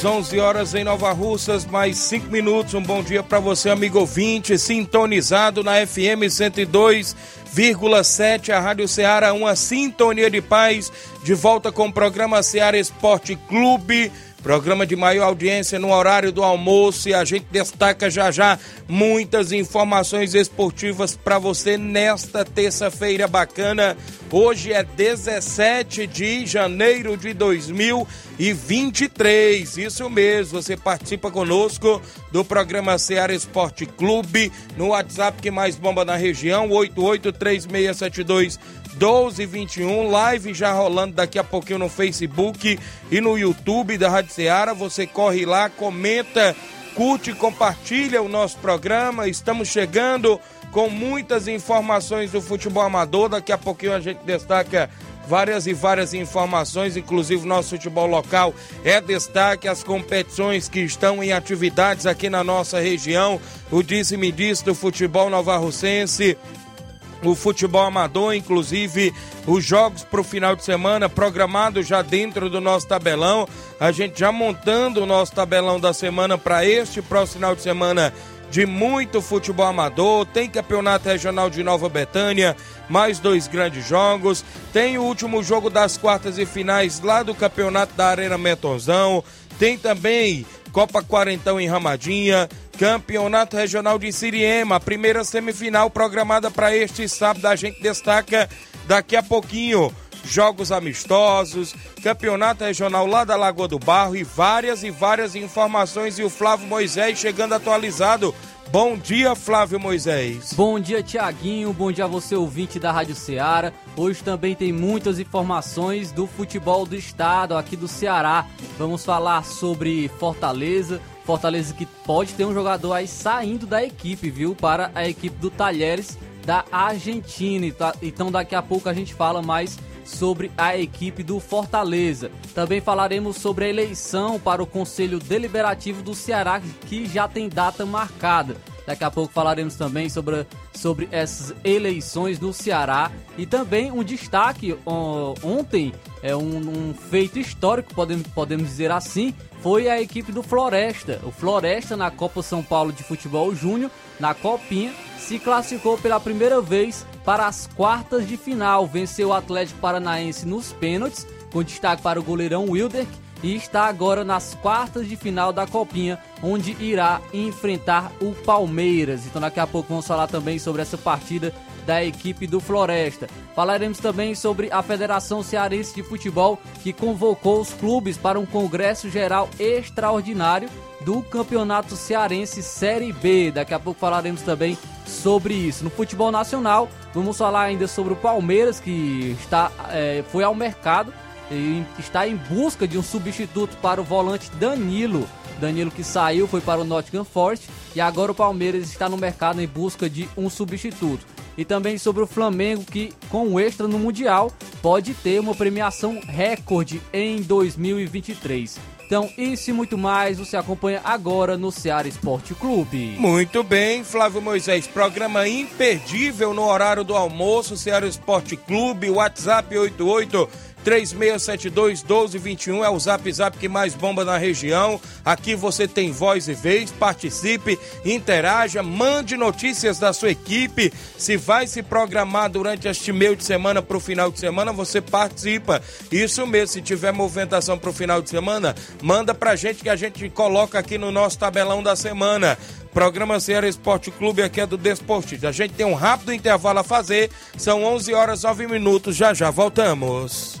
11 horas, 11 horas em Nova Russas, mais 5 minutos. Um bom dia para você, amigo ouvinte, sintonizado na FM 102,7, a Rádio Ceará, uma sintonia de paz. De volta com o programa Ceará Esporte Clube. Programa de maior audiência no horário do almoço e a gente destaca já já muitas informações esportivas para você nesta terça-feira bacana. Hoje é 17 de janeiro de 2023. Isso mesmo, você participa conosco do programa Ceará Esporte Clube no WhatsApp que mais bomba na região, 883672 1221, live já rolando daqui a pouquinho no Facebook e no YouTube da Rádio Ceará. Você corre lá, comenta, curte, compartilha o nosso programa. Estamos chegando com muitas informações do futebol amador. Daqui a pouquinho a gente destaca várias e várias informações, inclusive nosso futebol local é destaque as competições que estão em atividades aqui na nossa região. O disse-me disse do futebol novarrocense, o futebol amador, inclusive os jogos para o final de semana programados já dentro do nosso tabelão. A gente já montando o nosso tabelão da semana para este próximo final de semana de muito futebol amador. Tem campeonato regional de Nova Betânia, mais dois grandes jogos. Tem o último jogo das quartas e finais lá do campeonato da Arena Metonzão. Tem também Copa Quarentão em Ramadinha. Campeonato Regional de Siriema, primeira semifinal programada para este sábado. A gente destaca daqui a pouquinho jogos amistosos, campeonato regional lá da Lagoa do Barro e várias e várias informações. E o Flávio Moisés chegando atualizado. Bom dia, Flávio Moisés. Bom dia, Tiaguinho. Bom dia a você, ouvinte da Rádio Ceará. Hoje também tem muitas informações do futebol do estado, aqui do Ceará. Vamos falar sobre Fortaleza, Fortaleza que pode ter um jogador aí saindo da equipe, viu? Para a equipe do Talheres da Argentina. Então daqui a pouco a gente fala mais sobre a equipe do Fortaleza. Também falaremos sobre a eleição para o Conselho Deliberativo do Ceará, que já tem data marcada. Daqui a pouco falaremos também sobre, sobre essas eleições no Ceará e também um destaque ontem, é um, um, feito histórico, podemos, podemos dizer assim, foi a equipe do Floresta. O Floresta na Copa São Paulo de Futebol Júnior, na Copinha, se classificou pela primeira vez para as quartas de final. Venceu o Atlético Paranaense nos pênaltis, com destaque para o goleirão Wilder e está agora nas quartas de final da Copinha, onde irá enfrentar o Palmeiras. Então daqui a pouco vamos falar também sobre essa partida da equipe do Floresta. Falaremos também sobre a Federação Cearense de Futebol, que convocou os clubes para um congresso geral extraordinário do Campeonato Cearense Série B. Daqui a pouco falaremos também sobre isso. No futebol nacional, vamos falar ainda sobre o Palmeiras, que está, é, foi ao mercado está em busca de um substituto para o volante Danilo. Danilo que saiu foi para o Nottingham Forest e agora o Palmeiras está no mercado em busca de um substituto. E também sobre o Flamengo que com o extra no Mundial pode ter uma premiação recorde em 2023. Então, isso e muito mais você acompanha agora no Ceará Esporte Clube. Muito bem, Flávio Moisés. Programa imperdível no horário do almoço, Ceará Esporte Clube, WhatsApp 88 3672 1221 é o zap zap que mais bomba na região. Aqui você tem voz e vez, participe, interaja, mande notícias da sua equipe. Se vai se programar durante este meio de semana para o final de semana, você participa. Isso mesmo, se tiver movimentação para o final de semana, manda pra gente que a gente coloca aqui no nosso tabelão da semana. Programa Ceará Esporte Clube aqui é do Desportista. A gente tem um rápido intervalo a fazer. São 11 horas 9 minutos. Já já voltamos.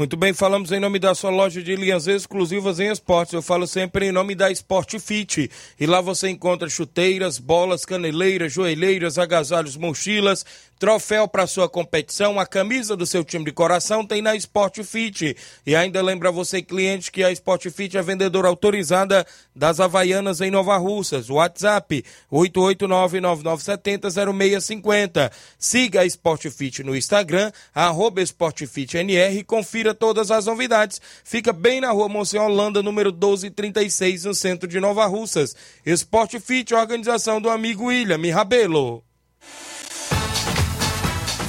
Muito bem, falamos em nome da sua loja de linhas exclusivas em esportes. Eu falo sempre em nome da Sport Fit. E lá você encontra chuteiras, bolas, caneleiras, joelheiras, agasalhos, mochilas, troféu para sua competição, a camisa do seu time de coração tem na Sport Fit. E ainda lembra você, cliente, que a Sport Fit é vendedora autorizada das Havaianas em Nova Russas. WhatsApp 889-9970-0650. Siga a Sport Fit no Instagram, arroba SportFitNR e confira todas as novidades. Fica bem na rua Monsenhor Holanda, número 1236, no centro de Nova Russas. Sport Fit, organização do amigo William Rabelo.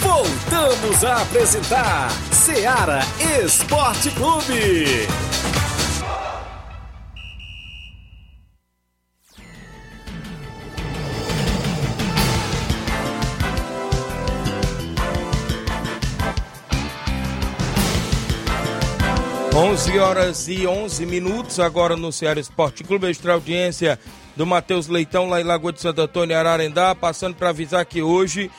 Voltamos a apresentar Ceará Esporte Clube. Onze horas e 11 minutos agora no Ceará Esporte Clube, extra audiência do Matheus Leitão lá em Lagoa de Santo Antônio, Ararendá, passando para avisar que hoje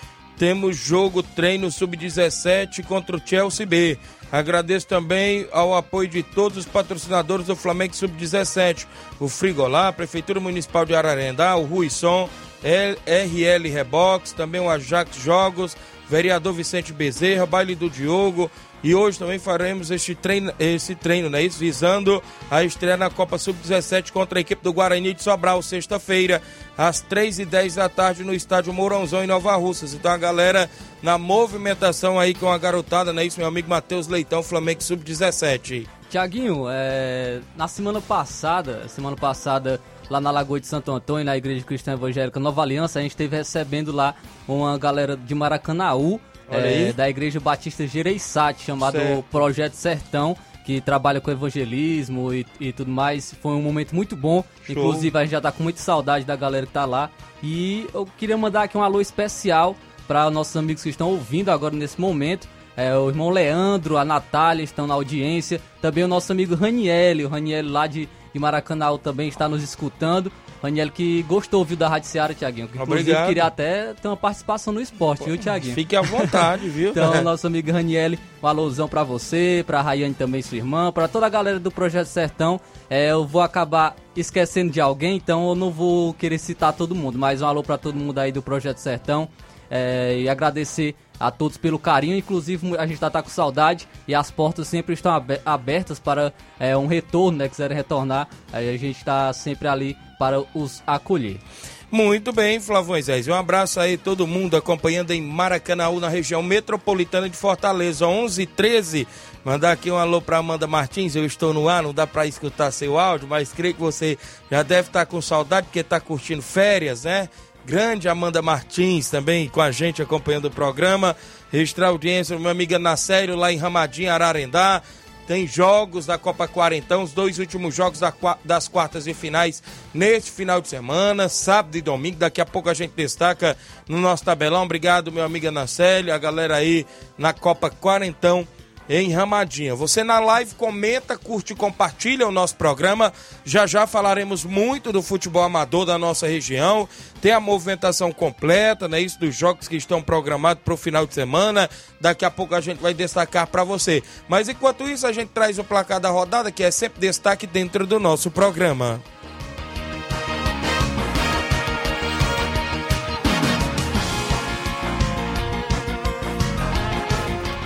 temos jogo treino sub-17 contra o Chelsea B. Agradeço também ao apoio de todos os patrocinadores do Flamengo Sub-17, o Frigolá, Prefeitura Municipal de Ararendá, o Ruisson, RL Rebox, também o Ajax Jogos, vereador Vicente Bezerra, baile do Diogo, e hoje também faremos este treino, esse treino, né? Isso, visando a estreia na Copa Sub-17 contra a equipe do Guarani de Sobral, sexta-feira, às 3h10 da tarde, no estádio Mourãozão, em Nova Russas. Então a galera na movimentação aí com a garotada, né? Isso, meu amigo Matheus Leitão, Flamengo Sub-17. Tiaguinho, é, na semana passada, semana passada, lá na Lagoa de Santo Antônio, na Igreja Cristã Evangélica Nova Aliança, a gente esteve recebendo lá uma galera de Maracanaú, é, da Igreja Batista Gereissati, chamado Certo. Projeto Sertão, que trabalha com evangelismo e, e tudo mais. Foi um momento muito bom. Show. Inclusive, a gente já tá com muita saudade da galera que tá lá. E eu queria mandar aqui um alô especial para nossos amigos que estão ouvindo agora nesse momento. É, o irmão Leandro, a Natália estão na audiência. Também o nosso amigo Raniel, o Raniel lá de, de Maracanã também está nos escutando. Raniel que gostou, viu, da Rádio Seara, Tiaguinho. que Inclusive Obrigado. queria até ter uma participação no esporte, viu, Tiaguinho? Fique à vontade, viu? Então, nosso amigo Raniel, um alôzão pra você, pra Rayane também, sua irmã, pra toda a galera do Projeto Sertão. É, eu vou acabar esquecendo de alguém, então eu não vou querer citar todo mundo, mas um alô pra todo mundo aí do Projeto Sertão. É, e agradecer a todos pelo carinho, inclusive a gente tá, tá com saudade e as portas sempre estão abe- abertas para é, um retorno, né, quiserem retornar, aí a gente tá sempre ali para os acolher. Muito bem, Moisés. Um abraço aí todo mundo acompanhando em Maracanaú, na região metropolitana de Fortaleza, 11 e 13. Mandar aqui um alô para Amanda Martins. Eu estou no ar, não dá para escutar seu áudio, mas creio que você já deve estar com saudade porque está curtindo férias, né? Grande Amanda Martins também com a gente acompanhando o programa. Extra audiência, minha amiga Nacério lá em Ramadinho, Ararendá. Tem jogos da Copa Quarentão, os dois últimos jogos da, das quartas e finais neste final de semana, sábado e domingo. Daqui a pouco a gente destaca no nosso tabelão. Obrigado, meu amigo Anacélio, a galera aí na Copa Quarentão em Ramadinha. Você na live comenta, curte e compartilha o nosso programa. Já já falaremos muito do futebol amador da nossa região. Tem a movimentação completa, né? Isso dos jogos que estão programados para o final de semana. Daqui a pouco a gente vai destacar para você. Mas enquanto isso, a gente traz o placar da rodada, que é sempre destaque dentro do nosso programa.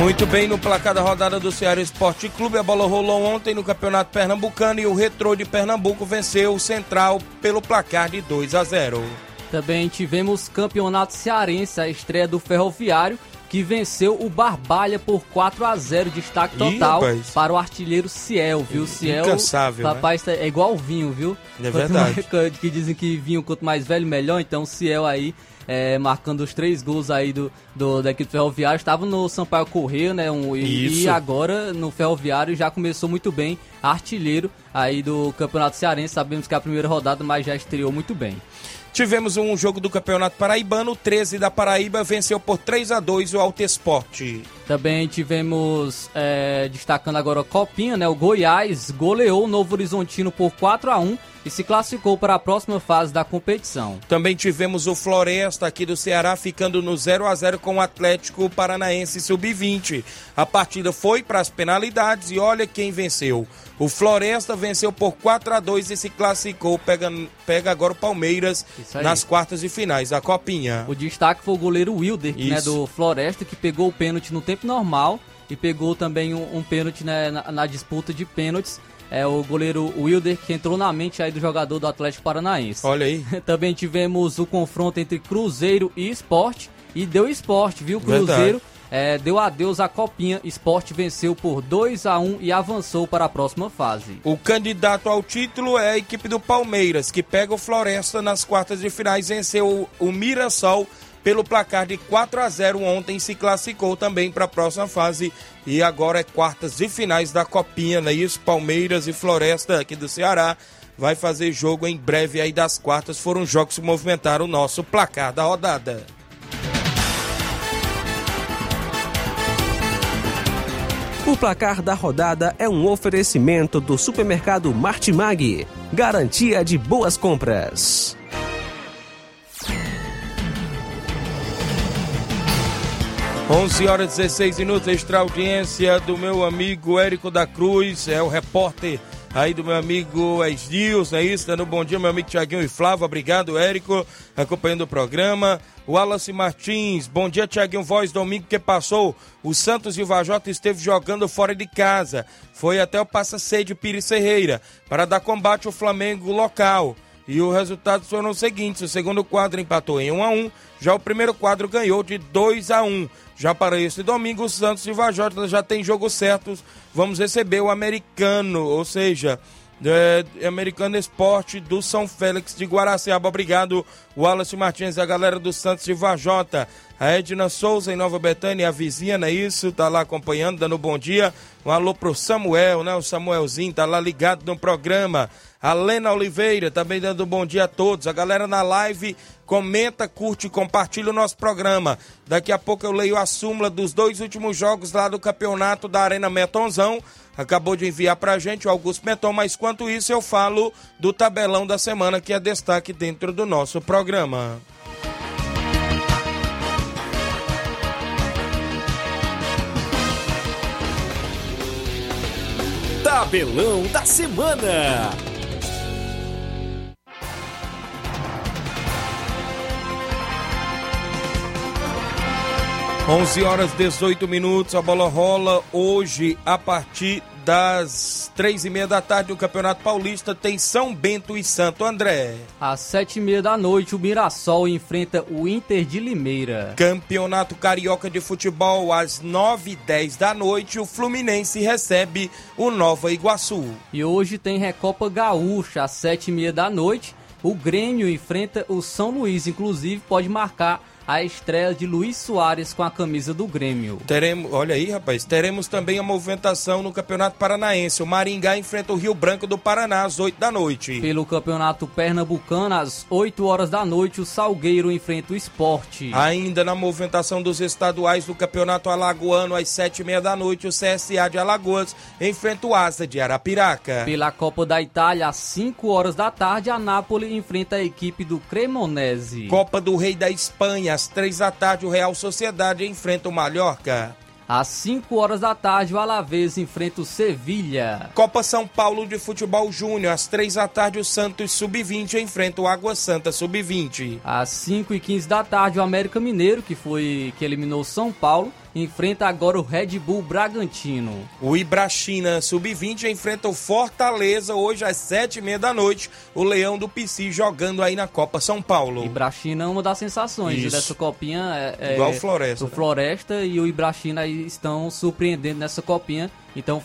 Muito bem, no placar da rodada do Ceará Esporte Clube, a bola rolou ontem no Campeonato Pernambucano e o Retrô de Pernambuco venceu o Central pelo placar de 2 a 0. Também tivemos Campeonato Cearense, a estreia do Ferroviário, que venceu o Barbalha por 4 a 0 destaque total Ih, para o artilheiro Ciel, viu? Ciel, Incansável, rapaz, né? é igual vinho, viu? É verdade. que dizem que vinho quanto mais velho melhor, então Ciel aí é, marcando os três gols aí do, do, da equipe ferroviária. Estava no Sampaio Correio, né? Um, e, e, agora no Ferroviário já começou muito bem, artilheiro aí do Campeonato Cearense. Sabemos que é a primeira rodada, mas já estreou muito bem. Tivemos um jogo do Campeonato Paraibano, 13 da Paraíba venceu por 3 a 2 o Alto Esporte. Também tivemos, é, destacando agora a Copinha, né? O Goiás goleou o Novo Horizontino por 4 a 1 e se classificou para a próxima fase da competição. Também tivemos o Floresta aqui do Ceará ficando no 0 a 0 com o Atlético Paranaense Sub-20. A partida foi para as penalidades e olha quem venceu. O Floresta venceu por 4 a 2 e se classificou, pega, pega agora o Palmeiras nas quartas de finais da Copinha. O destaque foi o goleiro Wilder, né, do Floresta, que pegou o pênalti no tempo normal e pegou também um, um pênalti né, na, na disputa de pênaltis é o goleiro Wilder, que entrou na mente aí do jogador do Atlético Paranaense. Olha aí. Também tivemos o confronto entre Cruzeiro e Esporte, e deu esporte, viu? Cruzeiro é, deu adeus à Copinha, Esporte venceu por 2 a 1 e avançou para a próxima fase. O candidato ao título é a equipe do Palmeiras, que pega o Floresta nas quartas de finais, venceu o Mirassol pelo placar de 4 a 0 ontem se classificou também para a próxima fase e agora é quartas de finais da Copinha, né? Isso, Palmeiras e Floresta aqui do Ceará vai fazer jogo em breve aí das quartas. Foram jogos que movimentaram o nosso placar da rodada. O placar da rodada é um oferecimento do supermercado Martimag, garantia de boas compras. 11 horas e 16 minutos, extra audiência do meu amigo Érico da Cruz, é o repórter aí do meu amigo Esdios, é isso? Dando bom dia, meu amigo Tiaguinho e Flávio, obrigado, Érico, acompanhando o programa. Wallace Martins, bom dia, Tiaguinho Voz, domingo que passou, o Santos e o Vajota esteve jogando fora de casa, foi até o Passa Sede Pires Ferreira, para dar combate ao Flamengo local. E os resultados foram os seguintes: o segundo quadro empatou em 1 a 1 já o primeiro quadro ganhou de 2 a 1 Já para esse domingo, o Santos e o Vajota já tem jogos certos. Vamos receber o americano, ou seja, é, Americano Esporte do São Félix de Guaraciaba. Obrigado, Wallace Martins e a galera do Santos de Vajota. A Edna Souza em Nova Betânia, a vizinha, não é isso? Tá lá acompanhando, dando bom dia. Um alô pro Samuel, né? O Samuelzinho tá lá ligado no programa. A Lena Oliveira também dando bom dia a todos. A galera na live comenta, curte e compartilha o nosso programa. Daqui a pouco eu leio a súmula dos dois últimos jogos lá do campeonato da Arena Metonzão. Acabou de enviar pra gente o Augusto Meton, mas quanto isso eu falo do tabelão da semana que é destaque dentro do nosso programa. Tabelão da Semana. Onze horas 18 minutos, a bola rola hoje a partir das três e meia da tarde, o Campeonato Paulista tem São Bento e Santo André. Às sete e meia da noite, o Mirassol enfrenta o Inter de Limeira. Campeonato Carioca de Futebol, às nove e dez da noite, o Fluminense recebe o Nova Iguaçu. E hoje tem Recopa Gaúcha, às sete e meia da noite. O Grêmio enfrenta o São Luís, inclusive pode marcar a estreia de Luiz Soares com a camisa do Grêmio. Teremos, olha aí, rapaz, teremos também a movimentação no Campeonato Paranaense. O Maringá enfrenta o Rio Branco do Paraná às 8 da noite. Pelo Campeonato Pernambucano, às 8 horas da noite, o Salgueiro enfrenta o Esporte. Ainda na movimentação dos estaduais do Campeonato Alagoano, às 7 e meia da noite, o CSA de Alagoas enfrenta o Asa de Arapiraca. Pela Copa da Itália, às 5 horas da tarde, a Nápoles enfrenta a equipe do Cremonese. Copa do Rei da Espanha, às três da tarde, o Real Sociedade enfrenta o Mallorca. Às 5 horas da tarde, o Alavés enfrenta o Sevilha. Copa São Paulo de Futebol Júnior, às três da tarde, o Santos Sub-20 enfrenta o Água Santa Sub-20. Às 5 e 15 da tarde, o América Mineiro, que foi que eliminou o São Paulo, enfrenta agora o Red Bull Bragantino. O Ibrachina Sub-20 enfrenta o Fortaleza hoje às sete e meia da noite. O Leão do PC jogando aí na Copa São Paulo. Ibrachina é uma das sensações Isso. dessa copinha. É, é, Igual o Floresta, O né? Floresta e o Ibrachina estão surpreendendo nessa copinha. Então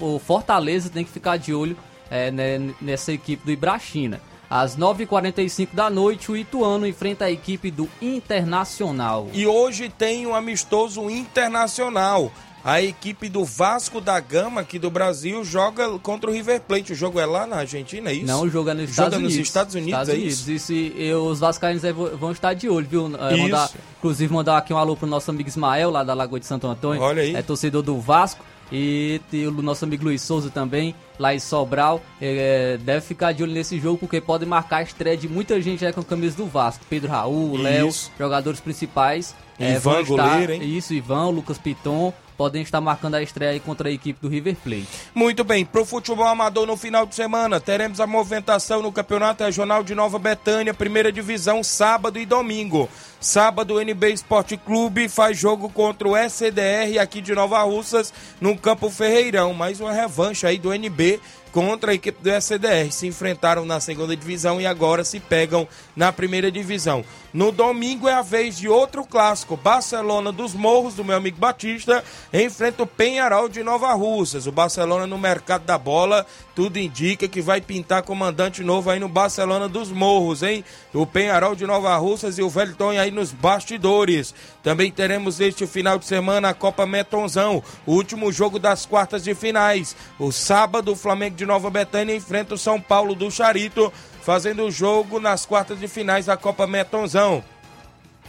o Fortaleza tem que ficar de olho é, né, nessa equipe do Ibrachina. Às 9h45 da noite, o Ituano enfrenta a equipe do Internacional. E hoje tem um amistoso internacional. A equipe do Vasco da Gama aqui do Brasil joga contra o River Plate. O jogo é lá na Argentina, é isso? Não, joga nos Joga Estados nos Unidos. Estados Unidos, é isso? Isso, e, e os vascaínos aí vão estar de olho, viu? É, mandar- inclusive mandar aqui um alô pro nosso amigo Ismael, lá da Lagoa de Santo Antônio. Olha aí. É torcedor do Vasco. E o nosso amigo Luiz Souza também, lá em Sobral. É, deve ficar de olho nesse jogo, porque pode marcar a estreia de muita gente aí com a camisa do Vasco. Pedro Raul, Léo, jogadores principais. é, Ivan, estar- goleiro, hein? Isso, Ivan, Lucas Piton. Podem estar marcando a estreia contra a equipe do River Plate. Muito bem, pro futebol amador no final de semana, teremos a movimentação no Campeonato Regional de Nova Betânia, primeira divisão, sábado e domingo. Sábado, o NB Esporte Clube faz jogo contra o SDR aqui de Nova Russas, no Campo Ferreirão. Mais uma revanche aí do NB contra a equipe do SDR. Se enfrentaram na segunda divisão e agora se pegam na primeira divisão. No domingo é a vez de outro clássico, Barcelona dos Morros, do meu amigo Batista, enfrenta o Penharol de Nova Russas. O Barcelona no mercado da bola, tudo indica que vai pintar comandante novo aí no Barcelona dos Morros, hein? O Penharol de Nova Russas e o Velton aí nos bastidores. Também teremos este final de semana a Copa Metonzão, o último jogo das quartas de finais. O sábado, o Flamengo de Nova Betânia enfrenta o São Paulo do Charito, fazendo o jogo nas quartas de finais da Copa Metonzão.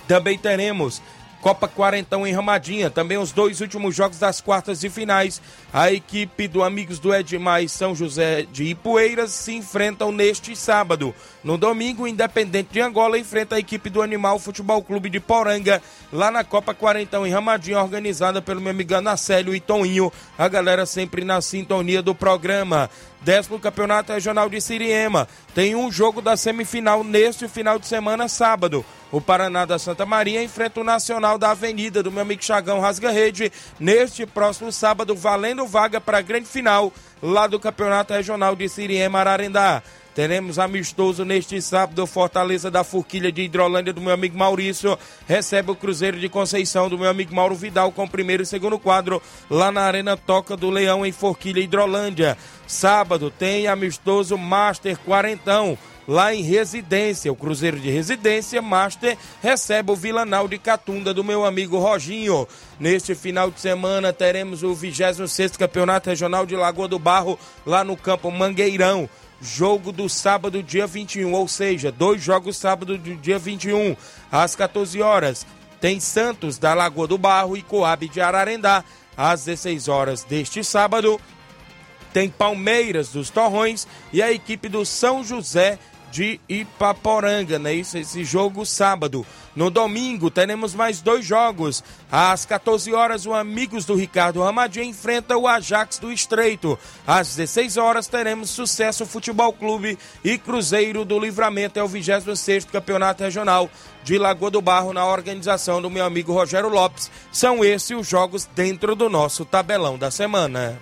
Também teremos Copa Quarentão em Ramadinha, também os dois últimos jogos das quartas de finais. A equipe do Amigos do Edmar e São José de Ipueiras se enfrentam neste sábado. No domingo, o Independente de Angola enfrenta a equipe do Animal Futebol Clube de Poranga, lá na Copa Quarentão em Ramadinha, organizada pelo meu amigo Anacélio e Toninho. A galera sempre na sintonia do programa. Décimo Campeonato Regional de Siriema. Tem um jogo da semifinal neste final de semana, sábado. O Paraná da Santa Maria enfrenta o Nacional da Avenida do meu amigo Chagão Rasga Rede neste próximo sábado, valendo vaga para a grande final lá do Campeonato Regional de Siriema Ararendá. Teremos amistoso neste sábado, Fortaleza da Forquilha de Hidrolândia do meu amigo Maurício. Recebe o Cruzeiro de Conceição do meu amigo Mauro Vidal com o primeiro e segundo quadro lá na Arena Toca do Leão em Forquilha Hidrolândia. Sábado tem amistoso Master Quarentão lá em Residência. O Cruzeiro de Residência Master recebe o Vilanal de Catunda do meu amigo Roginho. Neste final de semana teremos o 26º Campeonato Regional de Lagoa do Barro lá no campo Mangueirão. Jogo do sábado, dia 21, ou seja, dois jogos sábado do dia 21, às 14 horas. Tem Santos da Lagoa do Barro e Coab de Ararendá, às 16 horas deste sábado tem Palmeiras dos Torrões e a equipe do São José de Ipaporanga, né? Isso, esse jogo sábado. No domingo teremos mais dois jogos. Às 14 horas, o Amigos do Ricardo Ramadinha enfrenta o Ajax do Estreito. Às 16 horas teremos Sucesso Futebol Clube e Cruzeiro do Livramento. É o 26º Campeonato Regional de Lagoa do Barro na organização do meu amigo Rogério Lopes. São esses os jogos dentro do nosso tabelão da semana.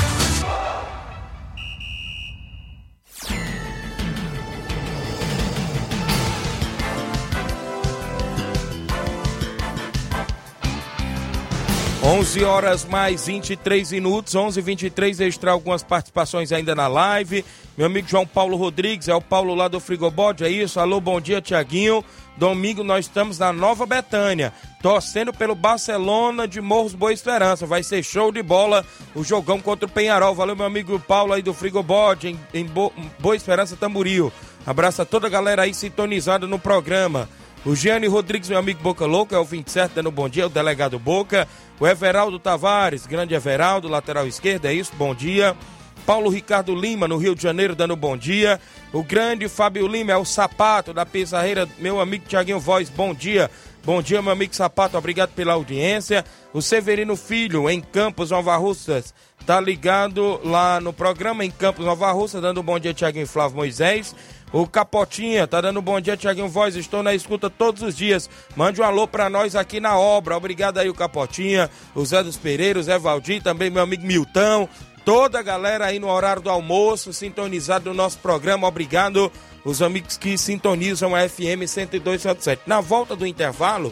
11 horas mais 23 minutos, 11 h 23 registrar algumas participações ainda na live. Meu amigo João Paulo Rodrigues, é o Paulo lá do Frigobode, é isso? Alô, bom dia, Tiaguinho. Domingo nós estamos na Nova Betânia, torcendo pelo Barcelona de Morros Boa Esperança. Vai ser show de bola o jogão contra o Penharol. Valeu, meu amigo Paulo aí do Frigobode, em, em Boa Esperança Tamboril. Abraço a toda a galera aí sintonizada no programa. O Gianni Rodrigues, meu amigo Boca Louca, é o 27 dando bom dia, o delegado Boca. O Everaldo Tavares, grande Everaldo, lateral esquerdo, é isso, bom dia. Paulo Ricardo Lima, no Rio de Janeiro, dando bom dia. O grande Fábio Lima é o sapato da Pizarreira, meu amigo Tiaguinho Voz, bom dia. Bom dia, meu amigo Sapato, obrigado pela audiência. O Severino Filho, em Campos, Nova Russas, tá ligado lá no programa em Campos, Nova Russa, dando bom dia, Tiaguinho Flávio Moisés. O Capotinha tá dando bom dia, Tiaguinho Voz. Estou na escuta todos os dias. Mande um alô pra nós aqui na obra. Obrigado aí, o Capotinha, o Zé dos Pereiros, Zé Valdir, também meu amigo Milton. Toda a galera aí no horário do almoço, sintonizado no nosso programa. Obrigado, os amigos que sintonizam a FM 102.7. Na volta do intervalo,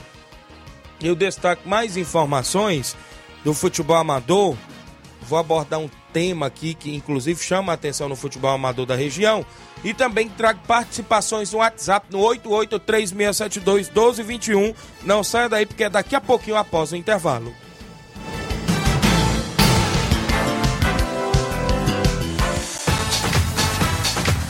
eu destaco mais informações do futebol amador. Vou abordar um tema aqui que inclusive chama a atenção no futebol amador da região e também trago participações no WhatsApp no 8836721221. Não saia daí porque é daqui a pouquinho após o intervalo.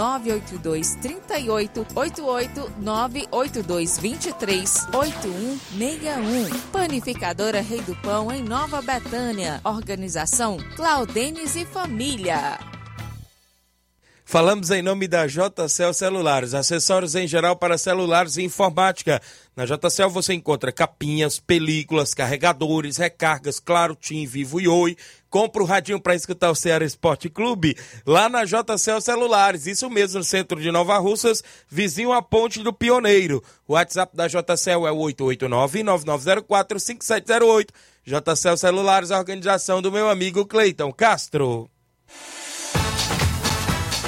982 38 88 982 23 8161. Panificadora Rei do Pão, em Nova Betânia. Organização Claudenes e Família. Falamos em nome da JCL Celulares, acessórios em geral para celulares e informática. Na JCL você encontra capinhas, películas, carregadores, recargas, claro, Tim, Vivo e Oi. Compra o radinho para escutar o Ceará Esporte Clube lá na JCL Celulares. Isso mesmo, no centro de Nova Russas, vizinho à Ponte do Pioneiro. O WhatsApp da JCL é o 889-9904-5708. JCL Celulares, a organização do meu amigo Cleiton Castro.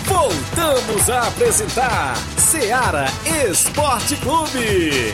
Voltamos a apresentar Seara Esporte Clube.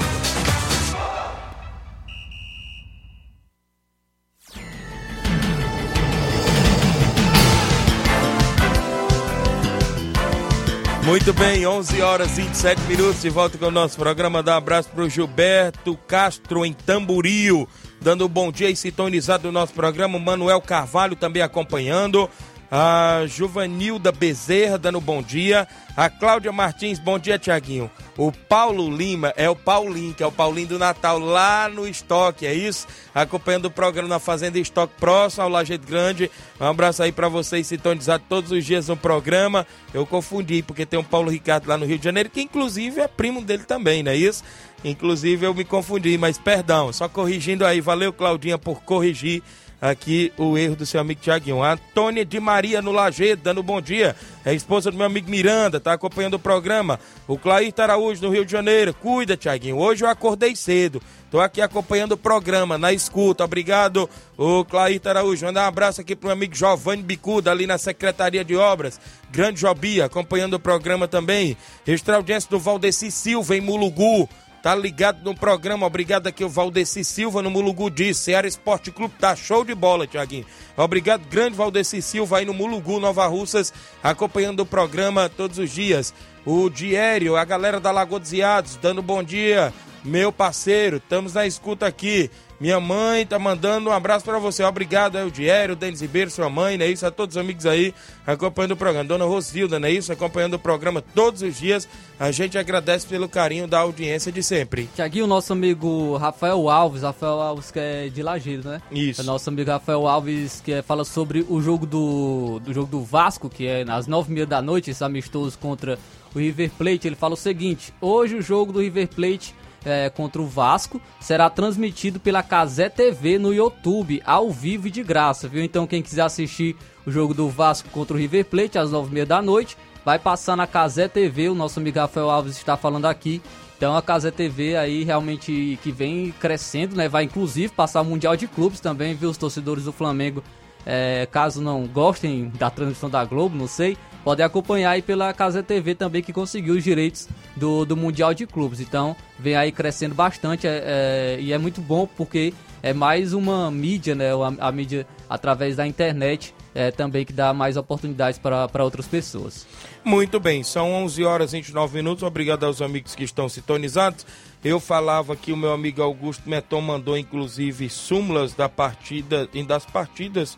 Muito bem, 11 horas e 27 minutos de volta com o nosso programa. Dá um abraço para o Gilberto Castro em Tamboril, dando um bom dia e sintonizado no nosso programa. Manuel Carvalho também acompanhando a Juvanilda Bezerra dando bom dia, a Cláudia Martins, bom dia Tiaguinho, o Paulo Lima, é o Paulinho, que é o Paulinho do Natal, lá no Estoque, é isso? Acompanhando o programa na Fazenda Estoque próximo ao Lajeito Grande, um abraço aí para vocês sintonizados todos os dias no programa, eu confundi, porque tem um Paulo Ricardo lá no Rio de Janeiro, que inclusive é primo dele também, não é isso? Inclusive eu me confundi, mas perdão, só corrigindo aí, valeu Claudinha por corrigir aqui o erro do seu amigo Tiaguinho. A Antônia de Maria no Lajeado, dando bom dia. É esposa do meu amigo Miranda, tá acompanhando o programa. O Clair Araújo, no Rio de Janeiro. Cuida, Tiaguinho. Hoje eu acordei cedo. Tô aqui acompanhando o programa, na escuta. Obrigado, o Clair Araújo. Mandar um abraço aqui pro meu amigo Giovanni Bicuda, ali na Secretaria de Obras. Grande Jobia, acompanhando o programa também. Registrar audiência do Valdeci Silva, em Mulugu. Tá ligado no programa, obrigado aqui o Valdeci Silva no Mulugu disse, Ceará Esporte Clube tá show de bola, Tiaguinho. Obrigado, grande Valdeci Silva aí no Mulugu, Nova Russas, acompanhando o programa todos os dias. O Diério, a galera da Lagoa dos Iados, dando bom dia meu parceiro, estamos na escuta aqui. Minha mãe tá mandando um abraço para você. Obrigado aí, o Diério, o Denis Ribeiro, sua mãe, né? Isso, a todos os amigos aí acompanhando o programa. Dona Rosilda, né? Isso, acompanhando o programa todos os dias. A gente agradece pelo carinho da audiência de sempre. Tiaguinho, nosso amigo Rafael Alves, Rafael Alves que é de Lajeiro, né? Isso. É nosso amigo Rafael Alves que é, fala sobre o jogo do, do jogo do Vasco, que é às nove e meia da noite, esse amistoso contra o River Plate. Ele fala o seguinte: hoje o jogo do River Plate é, contra o Vasco será transmitido pela Casé TV no YouTube, ao vivo e de graça, viu? Então quem quiser assistir o jogo do Vasco contra o River Plate às nove e meia da noite, vai passar na Casé TV, o nosso amigo Rafael Alves está falando aqui. Então a Casé TV aí realmente que vem crescendo, né? Vai inclusive passar o Mundial de Clubes também, viu? Os torcedores do Flamengo, é, caso não gostem da transmissão da Globo, não sei, podem acompanhar aí pela Casa TV também, que conseguiu os direitos do, do Mundial de Clubes. Então, vem aí crescendo bastante é, é, e é muito bom porque é mais uma mídia, né? A, a mídia através da internet é, também que dá mais oportunidades para outras pessoas. Muito bem, são 11 horas e 29 minutos. Obrigado aos amigos que estão sintonizados. Eu falava que o meu amigo Augusto Meton mandou inclusive súmulas da partida e das partidas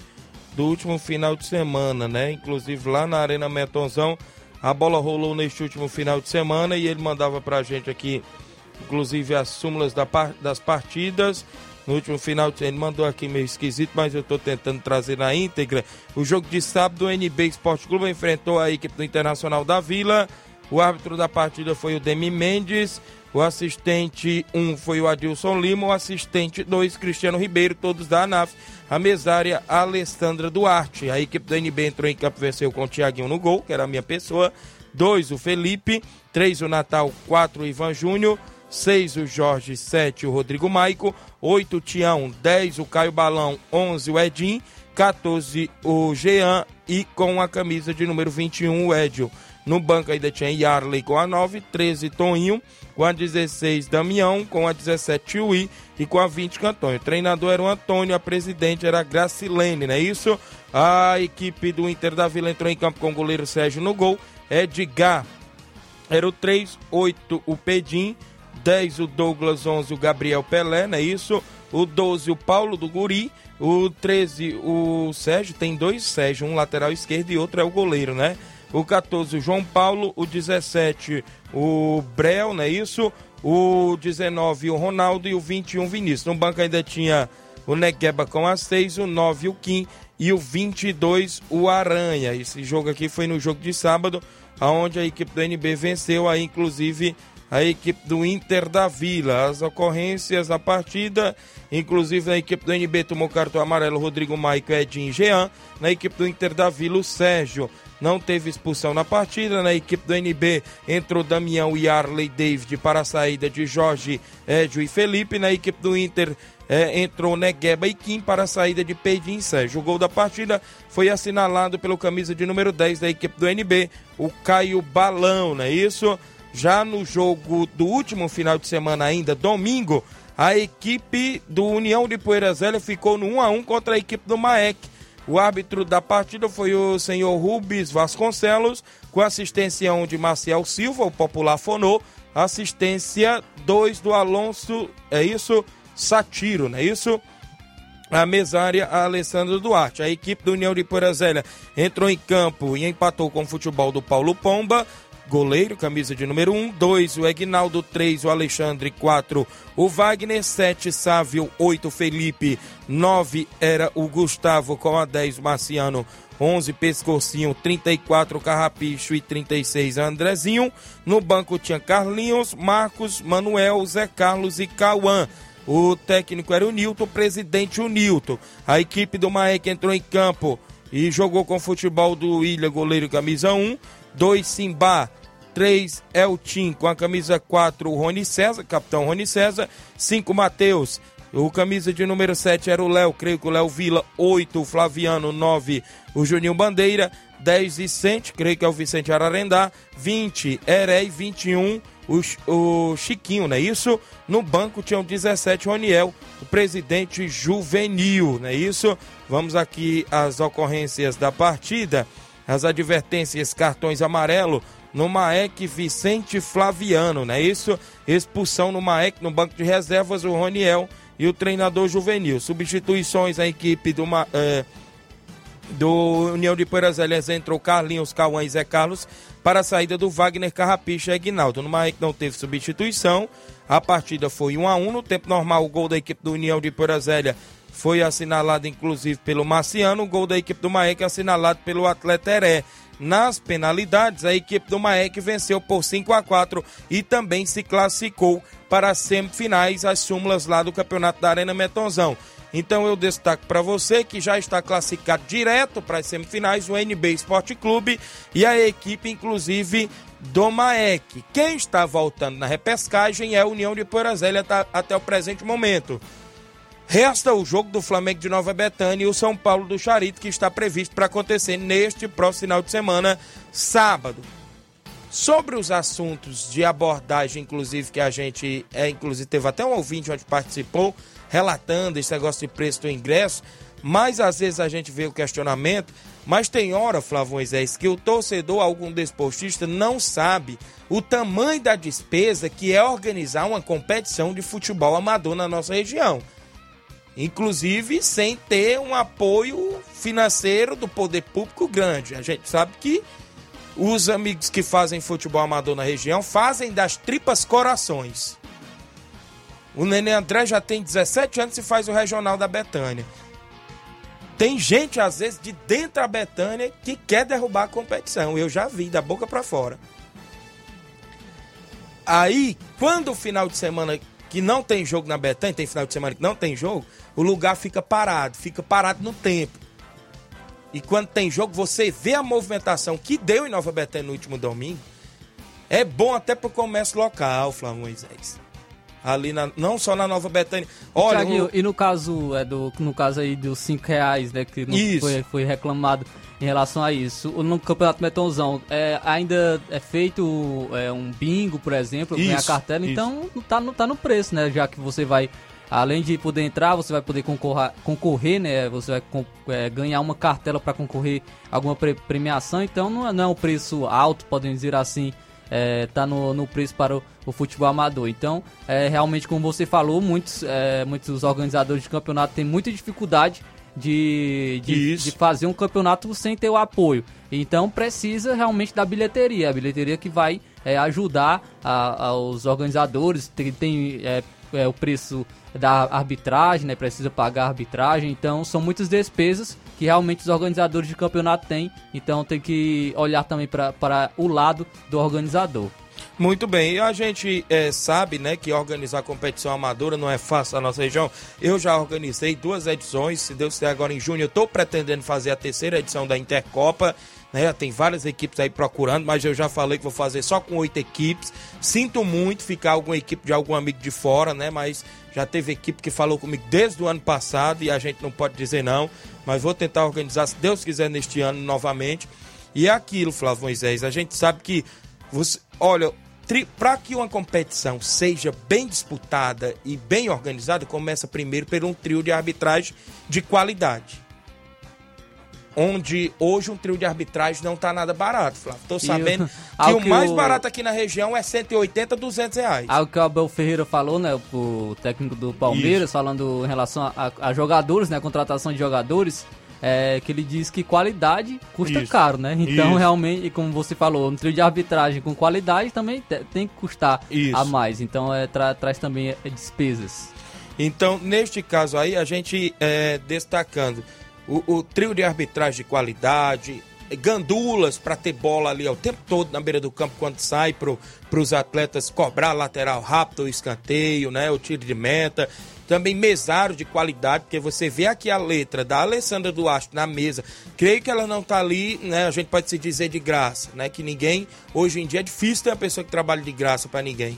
do último final de semana, né? Inclusive lá na Arena Metonzão, a bola rolou neste último final de semana e ele mandava pra gente aqui, inclusive as súmulas da, das partidas. No último final, ele mandou aqui meio esquisito, mas eu estou tentando trazer na íntegra. O jogo de sábado, o NB Esporte Clube enfrentou a equipe do Internacional da Vila. O árbitro da partida foi o Demi Mendes. O assistente 1 um foi o Adilson Lima, o assistente 2, Cristiano Ribeiro, todos da ANAF. A mesária Alessandra Duarte. A equipe do NB entrou em campo venceu com o Thiaguinho no gol, que era a minha pessoa. 2 o Felipe, 3 o Natal, 4 o Ivan Júnior, 6 o Jorge, 7 o Rodrigo Maico, 8 o Tião, 10 o Caio Balão, 11 o Edinho, 14 o Jean e com a camisa de número 21 o Edio. No banco ainda tinha Yarley com a 9, 13 Toninho, com a 16 Damião, com a 17 Ui e com a 20 Cantônio. O treinador era o Antônio, a presidente era a Gracilene, não é isso? A equipe do Inter da Vila entrou em campo com o goleiro Sérgio no gol. Edgar era o 3, 8 o Pedim, 10 o Douglas, 11 o Gabriel Pelé, não é isso? O 12 o Paulo do Guri, o 13 o Sérgio, tem dois Sérgio, um lateral esquerdo e outro é o goleiro, né? O 14 o João Paulo, o 17 o Brel, não é isso? O 19 o Ronaldo e o 21 o Vinícius. No banco ainda tinha o Negueba com a 6, o 9 o Kim e o 22 o Aranha. Esse jogo aqui foi no jogo de sábado, aonde a equipe do NB venceu aí inclusive a equipe do Inter da Vila. As ocorrências da partida, inclusive na equipe do NB tomou cartão amarelo Rodrigo Maico, Edinho e Jean. Na equipe do Inter da Vila, o Sérgio não teve expulsão na partida. Na equipe do NB entrou Damião e Arley David para a saída de Jorge, Édio e Felipe. Na equipe do Inter é, entrou Negueba e Kim para a saída de Peidin Sérgio. O gol da partida foi assinalado pelo camisa de número 10 da equipe do NB, o Caio Balão, não é isso? Já no jogo do último final de semana ainda, domingo, a equipe do União de Poeira Zélia ficou no 1 a 1 contra a equipe do Maek. O árbitro da partida foi o senhor Rubens Vasconcelos, com assistência 1 de Marcial Silva, o popular Fonô, assistência 2 do Alonso, é isso? Satiro, não é isso? A mesária Alessandro Duarte. A equipe do União de Porazélia entrou em campo e empatou com o futebol do Paulo Pomba goleiro, camisa de número 1, 2 o Egnaldo, 3 o Alexandre, 4 o Wagner, 7 Sávio, 8 Felipe, 9 era o Gustavo com a 10 Marciano, 11 Pescocinho, 34 Carrapicho e 36 Andrezinho. No banco tinha Carlinhos, Marcos, Manuel, Zé Carlos e Cauã. O técnico era o Nilton, o presidente o Nilton. A equipe do Maek entrou em campo e jogou com o futebol do Ilha, goleiro camisa 1. 2 Simba, 3, Eltim, com a camisa 4, o Rony César, capitão Rony César. 5, Matheus. O camisa de número 7 era o Léo, creio que o Léo Vila. 8, o Flaviano. 9, o Juninho Bandeira. 10, Vicente, creio que é o Vicente Ararendá. 20, Erei. 21, o, o Chiquinho, não é isso? No banco tinham 17, Roniel, o presidente juvenil, não é isso? Vamos aqui às ocorrências da partida as advertências, cartões amarelo no Maek Vicente Flaviano, né? Isso, expulsão no Maek, no banco de reservas, o Roniel e o treinador juvenil. Substituições a equipe do, é, do União de Poeiras entrou Carlinhos, Cauã e Zé Carlos para a saída do Wagner Carrapicha e Aguinaldo. No Maek não teve substituição, a partida foi 1 a 1 no tempo normal o gol da equipe do União de Poeiras foi assinalado inclusive pelo Marciano, o gol da equipe do Maek assinalado pelo atleta Heré. Nas penalidades, a equipe do Maek venceu por 5 a 4 e também se classificou para as semifinais, as súmulas lá do Campeonato da Arena Metonzão. Então eu destaco para você que já está classificado direto para as semifinais o NB Esporte Clube e a equipe, inclusive, do Maek. Quem está voltando na repescagem é a União de Porazélia até o presente momento. Resta o jogo do Flamengo de Nova Betânia e o São Paulo do Charito, que está previsto para acontecer neste próximo final de semana, sábado. Sobre os assuntos de abordagem, inclusive, que a gente, é, inclusive, teve até um ouvinte onde participou, relatando esse negócio de preço do ingresso, mas às vezes a gente vê o questionamento, mas tem hora, Flávio Moisés, que o torcedor, algum desportista, não sabe o tamanho da despesa que é organizar uma competição de futebol amador na nossa região inclusive sem ter um apoio financeiro do poder público grande. A gente sabe que os amigos que fazem futebol amador na região fazem das tripas corações. O Nenê André já tem 17 anos e faz o regional da Betânia. Tem gente, às vezes, de dentro da Betânia que quer derrubar a competição. Eu já vi, da boca para fora. Aí, quando o final de semana que não tem jogo na Betânia, tem final de semana que não tem jogo, o lugar fica parado, fica parado no tempo. E quando tem jogo, você vê a movimentação que deu em Nova Betânia no último domingo. É bom até para o comércio local, Flávio Moisés. Ali na, não só na Nova Betânia. Olha, Thiago, e no caso é do no caso aí dos 5 reais, né, que foi, foi reclamado em relação a isso. No Campeonato Metonzão, é, ainda é feito é, um bingo, por exemplo, isso, ganhar cartela, isso. então tá no, tá no preço, né? Já que você vai, além de poder entrar, você vai poder concorrer, concorrer né? Você vai é, ganhar uma cartela para concorrer a alguma pre premiação, então não é, não é um preço alto, podem dizer assim. É, tá no, no preço para o, o futebol amador. Então, é, realmente, como você falou, muitos, é, muitos organizadores de campeonato têm muita dificuldade de, de, de, fazer um campeonato sem ter o apoio. Então precisa realmente da bilheteria, a bilheteria que vai é, ajudar a, aos organizadores, tem, tem é, é, o preço da arbitragem, né, precisa pagar a arbitragem, então são muitas despesas que realmente os organizadores de campeonato têm, então tem que olhar também para o lado do organizador. Muito bem, e a gente é, sabe né, que organizar competição amadora não é fácil na nossa região. Eu já organizei duas edições, se Deus quiser, agora em junho eu estou pretendendo fazer a terceira edição da Intercopa. Né, tem várias equipes aí procurando, mas eu já falei que vou fazer só com oito equipes. Sinto muito ficar alguma equipe de algum amigo de fora, né? Mas já teve equipe que falou comigo desde o ano passado e a gente não pode dizer não. Mas vou tentar organizar, se Deus quiser, neste ano novamente. E é aquilo, Flávio Moisés, a gente sabe que você, olha, para que uma competição seja bem disputada e bem organizada, começa primeiro por um trio de arbitragem de qualidade. Onde hoje um trio de arbitragem não está nada barato, Flávio. Tô sabendo que o mais o... barato aqui na região é 180, 200 reais. Algo que o Abel Ferreira falou, né? O técnico do Palmeiras, Isso. falando em relação a, a, jogadores, né? A contratação de jogadores é, que ele diz que qualidade custa Isso. caro, né? Então, Isso. realmente, como você falou, um trio de arbitragem com qualidade também tem que custar a mais. Então, é, tra traz também é, despesas. Então, neste caso aí, a gente é, destacando o, o, trio de arbitragem de qualidade, gandulas para ter bola ali o tempo todo na beira do campo quando sai para os atletas cobrar lateral rápido, o escanteio, né, o tiro de meta também mesário de qualidade, porque você vê aqui a letra da Alessandra Duarte na mesa. Creio que ela não está ali, né? A gente pode se dizer de graça, né? Que ninguém, hoje em dia é difícil ter uma pessoa que trabalha de graça para ninguém.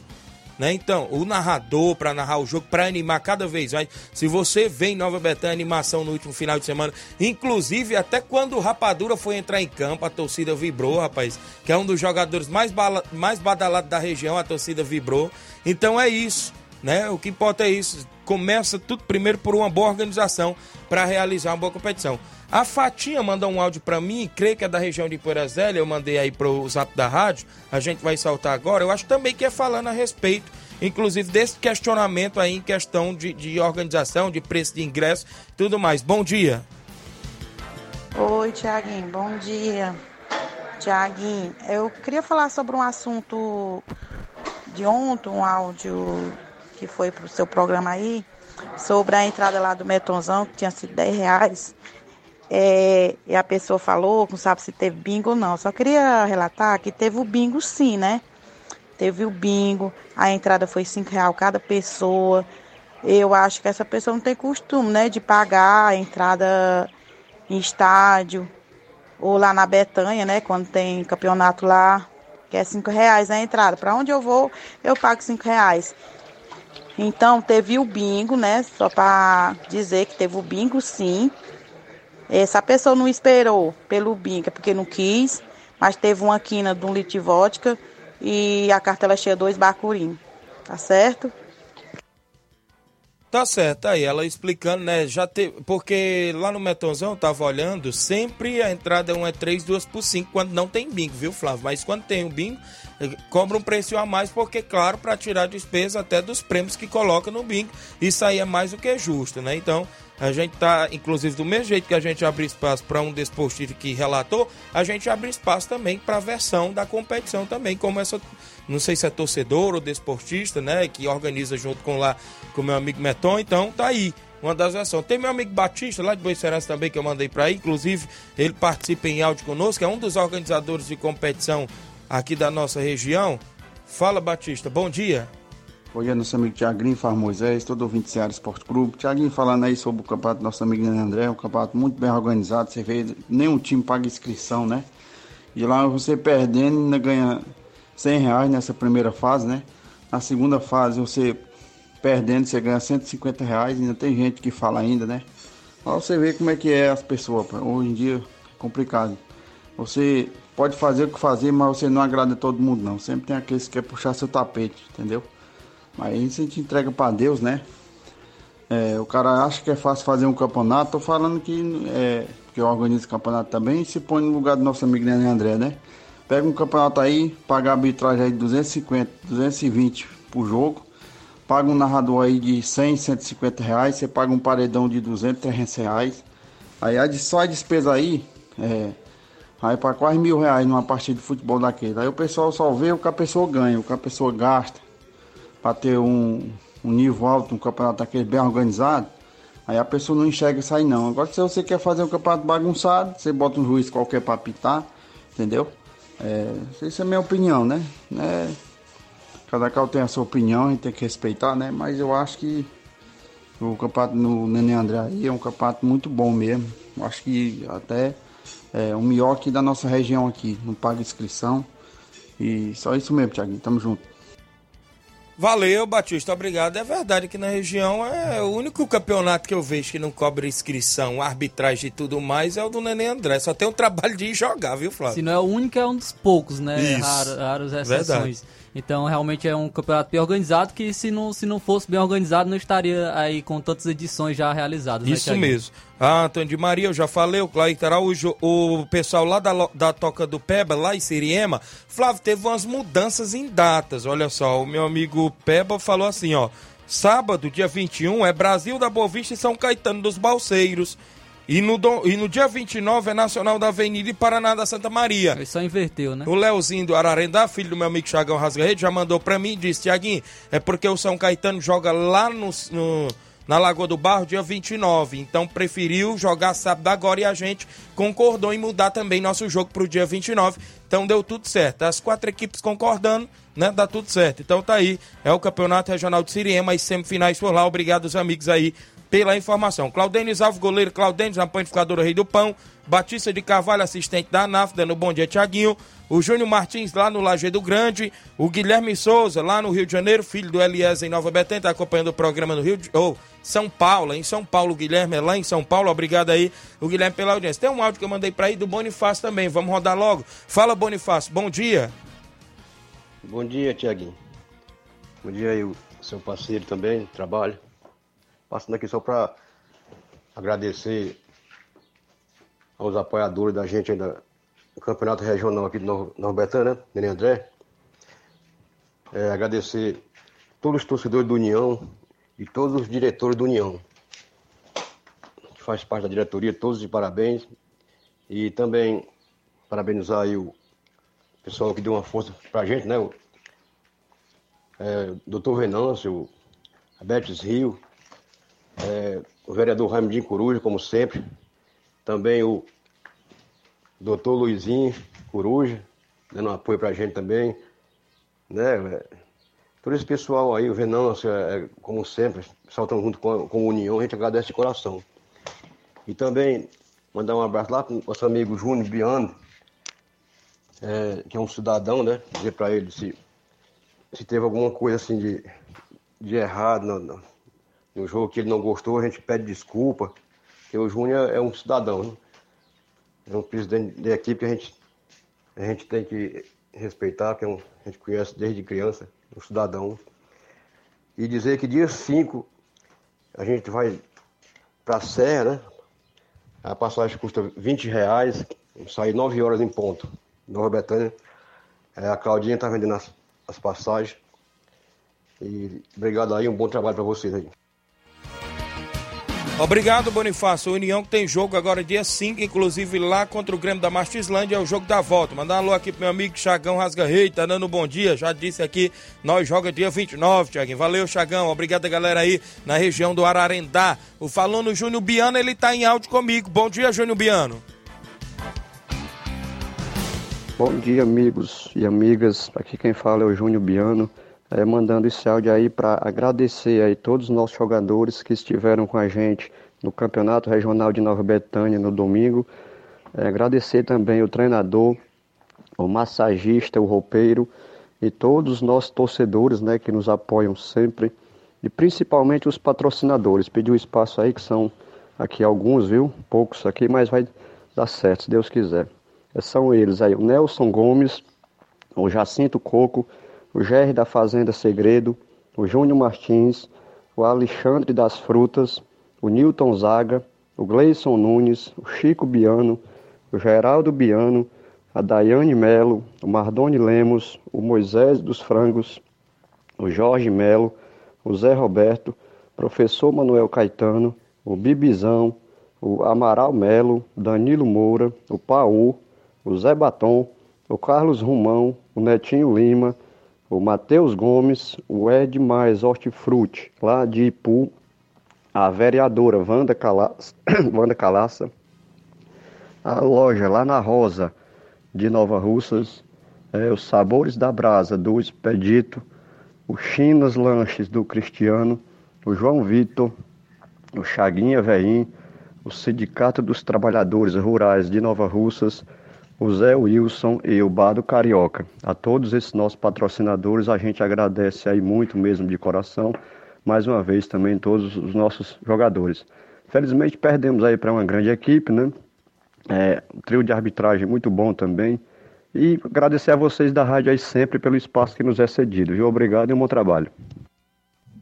Né? Então, o narrador para narrar o jogo, para animar cada vez mais. Se você vê em Nova Betânia animação no último final de semana, inclusive até quando o Rapadura foi entrar em campo, a torcida vibrou, rapaz, que é um dos jogadores mais, mais badalados da região, a torcida vibrou. Então é isso, né? O que importa é isso começa tudo primeiro por uma boa organização para realizar uma boa competição. A Fatinha mandou um áudio para mim, creio que é da região de Porazélia, eu mandei aí pro zap da rádio, a gente vai saltar agora. Eu acho também que é falando a respeito, inclusive, desse questionamento aí em questão de, de organização, de preço de ingresso tudo mais. Bom dia. Oi, Tiaguinho, bom dia. Tiaguinho, eu queria falar sobre um assunto de ontem, um áudio que foi pro seu programa aí, sobre a entrada lá do Metonzão, que tinha sido 10 reais. É, e a pessoa falou, não sabe se teve bingo ou não. Só queria relatar que teve o bingo sim, né? Teve o bingo, a entrada foi 5 reais cada pessoa. Eu acho que essa pessoa não tem costume, né, de pagar a entrada em estádio ou lá na Betanha, né, quando tem campeonato lá, que é 5 reais a entrada. Para onde eu vou, eu pago 5 reais. Então, teve o bingo, né? Só para dizer que teve o bingo, sim. Essa pessoa não esperou pelo bingo, é porque não quis, mas teve uma quina de um litro de vodka e a cartela cheia dois bacurim. Tá certo? Tá certo, aí ela explicando, né? Já. Porque lá no Metonzão, eu tava olhando, sempre a entrada é 1 é 3, 2 por 5, quando não tem bingo, viu, Flávio? Mas quando tem o bingo, eh, cobra um preço a mais, porque, claro, para tirar despesa até dos prêmios que coloca no bingo. Isso aí é mais do que justo, né? Então, a gente tá, inclusive, do mesmo jeito que a gente abre espaço para um desportista que relatou, a gente abre espaço também para a versão da competição também, como essa não sei se é torcedor ou desportista, né, que organiza junto com lá com meu amigo Meton, então tá aí. Uma das versões. Tem meu amigo Batista, lá de Boicerança também, que eu mandei para aí. Inclusive, ele participa em áudio conosco, é um dos organizadores de competição aqui da nossa região. Fala, Batista, bom dia. Bom dia, nosso amigo Tiaguinho, Far Moisés, todo ouvinte do Ceará Esporte Clube. Tiaguinho falando aí sobre o campeonato do nosso amigo André, um campeonato muito bem organizado. Você vê, nenhum time paga inscrição, né? E lá você perdendo ainda ganha 100 reais nessa primeira fase, né? Na segunda fase, você perdendo, você ganha 150 reais. Ainda tem gente que fala ainda, né? Pra você ver como é que é as pessoas. Hoje em dia complicado. Você pode fazer o que fazer, mas você não agrada todo mundo, não. Sempre tem aqueles que quer puxar seu tapete, entendeu? Mas isso a gente entrega para Deus, né? É, o cara acha que é fácil fazer um campeonato. Tô falando que, é, que eu organizo campeonato também e se põe no lugar do nosso amigo André, né? Pega um campeonato aí, paga a arbitragem aí de 250, 220 por jogo. Paga um narrador aí de 100, 150 reais. Você paga um paredão de 200, 300 reais. Aí só a despesa aí, é, aí para quase mil reais numa partida de futebol daquele. Aí o pessoal só vê o que a pessoa ganha, o que a pessoa gasta para ter um, um nível alto, um campeonato daquele bem organizado. Aí a pessoa não enxerga isso aí não. Agora se você quer fazer um campeonato bagunçado, você bota um juiz qualquer para apitar, entendeu? É, isso é minha opinião, né? É, cada qual tem a sua opinião, gente tem que respeitar, né? Mas eu acho que o campeonato no Nenê André aí é um campeonato muito bom mesmo. Eu acho que até é o melhor aqui da nossa região aqui. Não paga inscrição. E só isso mesmo, Thiaguinho. Tamo junto. Valeu, Batista, obrigado. É verdade que na região é o único campeonato que eu vejo que não cobra inscrição, arbitragem e tudo mais é o do Nenê André. Só tem o trabalho de jogar, viu, Flávio? Se não é o único, é um dos poucos, né? Isso. Raros, raros exceções. Verdade. Então, realmente é um campeonato bem organizado que se não, se não fosse bem organizado, não estaria aí com tantas edições já realizadas. Né, Isso né, mesmo. Ah, Antônio de Maria, eu já falei, o Claito Araújo, o pessoal lá da, da Toca do Peba, lá em Siriema, Flávio, teve umas mudanças em datas. Olha só, o meu amigo Peba falou assim, ó. Sábado, dia 21, é Brasil da Boa Vista e São Caetano dos Balseiros. E no, do, e no dia 29 é Nacional da Avenida e Paraná da Santa Maria. Ele só inverteu, né? O Leozinho do Ararendá, filho do meu amigo Chagão Rasgarrede, já mandou pra mim e disse: Tiaguinho, é porque o São Caetano joga lá no, no, na Lagoa do Barro dia 29. Então preferiu jogar sábado agora e a gente concordou em mudar também nosso jogo pro dia 29. Então deu tudo certo. As quatro equipes concordando, né? Dá tudo certo. Então tá aí. É o Campeonato Regional de Siriema, as semifinais por lá. Obrigado, os amigos aí pela informação. Claudênis Alves, goleiro Claudênis, na panificadora Rei do Pão. Batista de Carvalho, assistente da ANAF, dando bom dia, Tiaguinho. O Júnior Martins, lá no Lajeado Grande. O Guilherme Souza, lá no Rio de Janeiro, filho do Elias em Nova Betânia, está acompanhando o programa no Rio de oh, São Paulo, em São Paulo, o Guilherme é lá em São Paulo. Obrigado aí, o Guilherme, pela audiência. Tem um áudio que eu mandei para aí do Bonifácio também. Vamos rodar logo. Fala, Bonifácio, bom dia. Bom dia, Tiaguinho. Bom dia aí, o seu parceiro também, trabalho. Passando aqui só para agradecer aos apoiadores da gente ainda do Campeonato Regional aqui de Nova Betânia, né? Nenê André. É, agradecer todos os torcedores do União e todos os diretores do União, que faz parte da diretoria, todos de parabéns. E também parabenizar aí o pessoal que deu uma força pra gente, né? O é, doutor Venâncio, a Betis Rio, é, o vereador Raimundinho Coruja, como sempre, também o doutor Luizinho Coruja, dando apoio pra gente também, né? Todo esse pessoal aí, o Venâncio, é, como sempre, saltando junto com a, com a União, a gente agradece de coração. E também mandar um abraço lá pro nosso amigo Júnior Biano, é, que é um cidadão, né? Dizer pra ele se, se teve alguma coisa assim de, de errado no, no jogo que ele não gostou, a gente pede desculpa, porque o Júnior é um cidadão, né? É um presidente da equipe que a gente, a gente tem que respeitar, que é um, a gente conhece desde criança, um cidadão. E dizer que dia 5 a gente vai para a Serra, né? A passagem custa 20 reais, sai 9 horas em ponto, Nova Betânia. É, a Claudinha está vendendo as, as passagens. E obrigado aí, um bom trabalho para vocês aí. Obrigado, Bonifácio. União que tem jogo agora dia 5, inclusive lá contra o Grêmio da Martislândia, é o jogo da volta. Mandar um alô aqui pro meu amigo Chagão Rasga Rei, tá dando um bom dia. Já disse aqui, nós joga dia 29, Tiaguinho. Valeu, Chagão. Obrigado, galera aí na região do Ararendá. O falando Júnior Biano, ele tá em áudio comigo. Bom dia, Júnior Biano. Bom dia, amigos e amigas. Aqui quem fala é o Júnior Biano, é, mandando esse áudio aí para agradecer aí todos os nossos jogadores que estiveram com a gente no Campeonato Regional de Nova Betânia no domingo. É, agradecer também o treinador, o massagista, o roupeiro e todos os nossos torcedores, né, que nos apoiam sempre e principalmente os patrocinadores. Pediu espaço aí que são aqui alguns, viu? Poucos aqui, mas vai dar certo, se Deus quiser. São eles aí, o Nelson Gomes, o Jacinto Coco, o Gerry da Fazenda Segredo, o Júnior Martins, o Alexandre das Frutas, o Newton Zaga, o Gleison Nunes, o Chico Biano, o Geraldo Biano, a Daiane Melo, o Mardoni Lemos, o Moisés dos Frangos, o Jorge Melo, o Zé Roberto, professor Manuel Caetano, o Bibizão, o Amaral Melo, Danilo Moura, o Paú, o Zé Batom, o Carlos Romão, o Netinho Lima, o Matheus Gomes, o Ed Mais Hortifruti, lá de Ipu, a vereadora Wanda Calaça, Wanda Calaça, a loja lá na Rosa de Nova Russas, é, os Sabores da Brasa do Expedito, o Chinas Lanches do Cristiano, o João Vitor, o Chaguinha Veim, o Sindicato dos Trabalhadores Rurais de Nova Russas, o Zé Wilson e o Bado Carioca. A todos esses nossos patrocinadores, a gente agradece aí muito mesmo de coração. Mais uma vez também todos os nossos jogadores. Felizmente perdemos aí para uma grande equipe, né? É, um trio de arbitragem muito bom também. E agradecer a vocês da rádio aí sempre pelo espaço que nos é cedido, viu? Obrigado e um bom trabalho.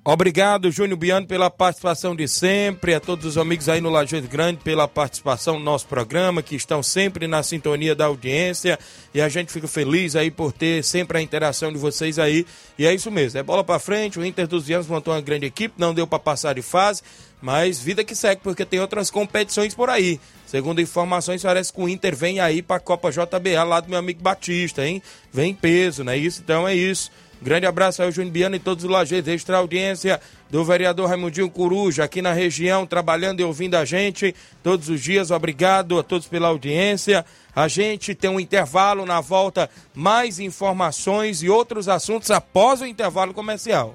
Obrigado, Júnior Biano, pela participação de sempre. A todos os amigos aí no Lajeado Grande pela participação no nosso programa, que estão sempre na sintonia da audiência. E a gente fica feliz aí por ter sempre a interação de vocês aí. E é isso mesmo, é bola para frente. O Inter dos Vianos montou uma grande equipe, não deu para passar de fase, mas vida que segue, porque tem outras competições por aí. Segundo informações, parece que o Inter vem aí para a Copa JBA lá do meu amigo Batista, hein? Vem em peso, não é isso? Então é isso. Grande abraço ao Júnior Biano e todos os lajeiros, extra audiência do vereador Raimundinho Coruja aqui na região, trabalhando e ouvindo a gente todos os dias. Obrigado a todos pela audiência. A gente tem um intervalo na volta, mais informações e outros assuntos após o intervalo comercial.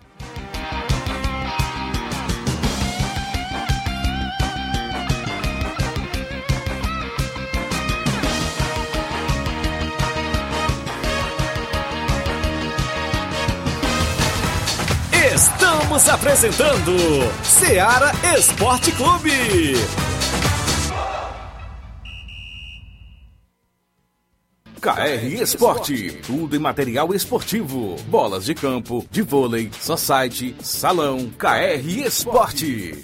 Estamos apresentando Seara Esporte Clube. KR Esporte, tudo em material esportivo, bolas de campo, de vôlei, society, salão, KR Esporte.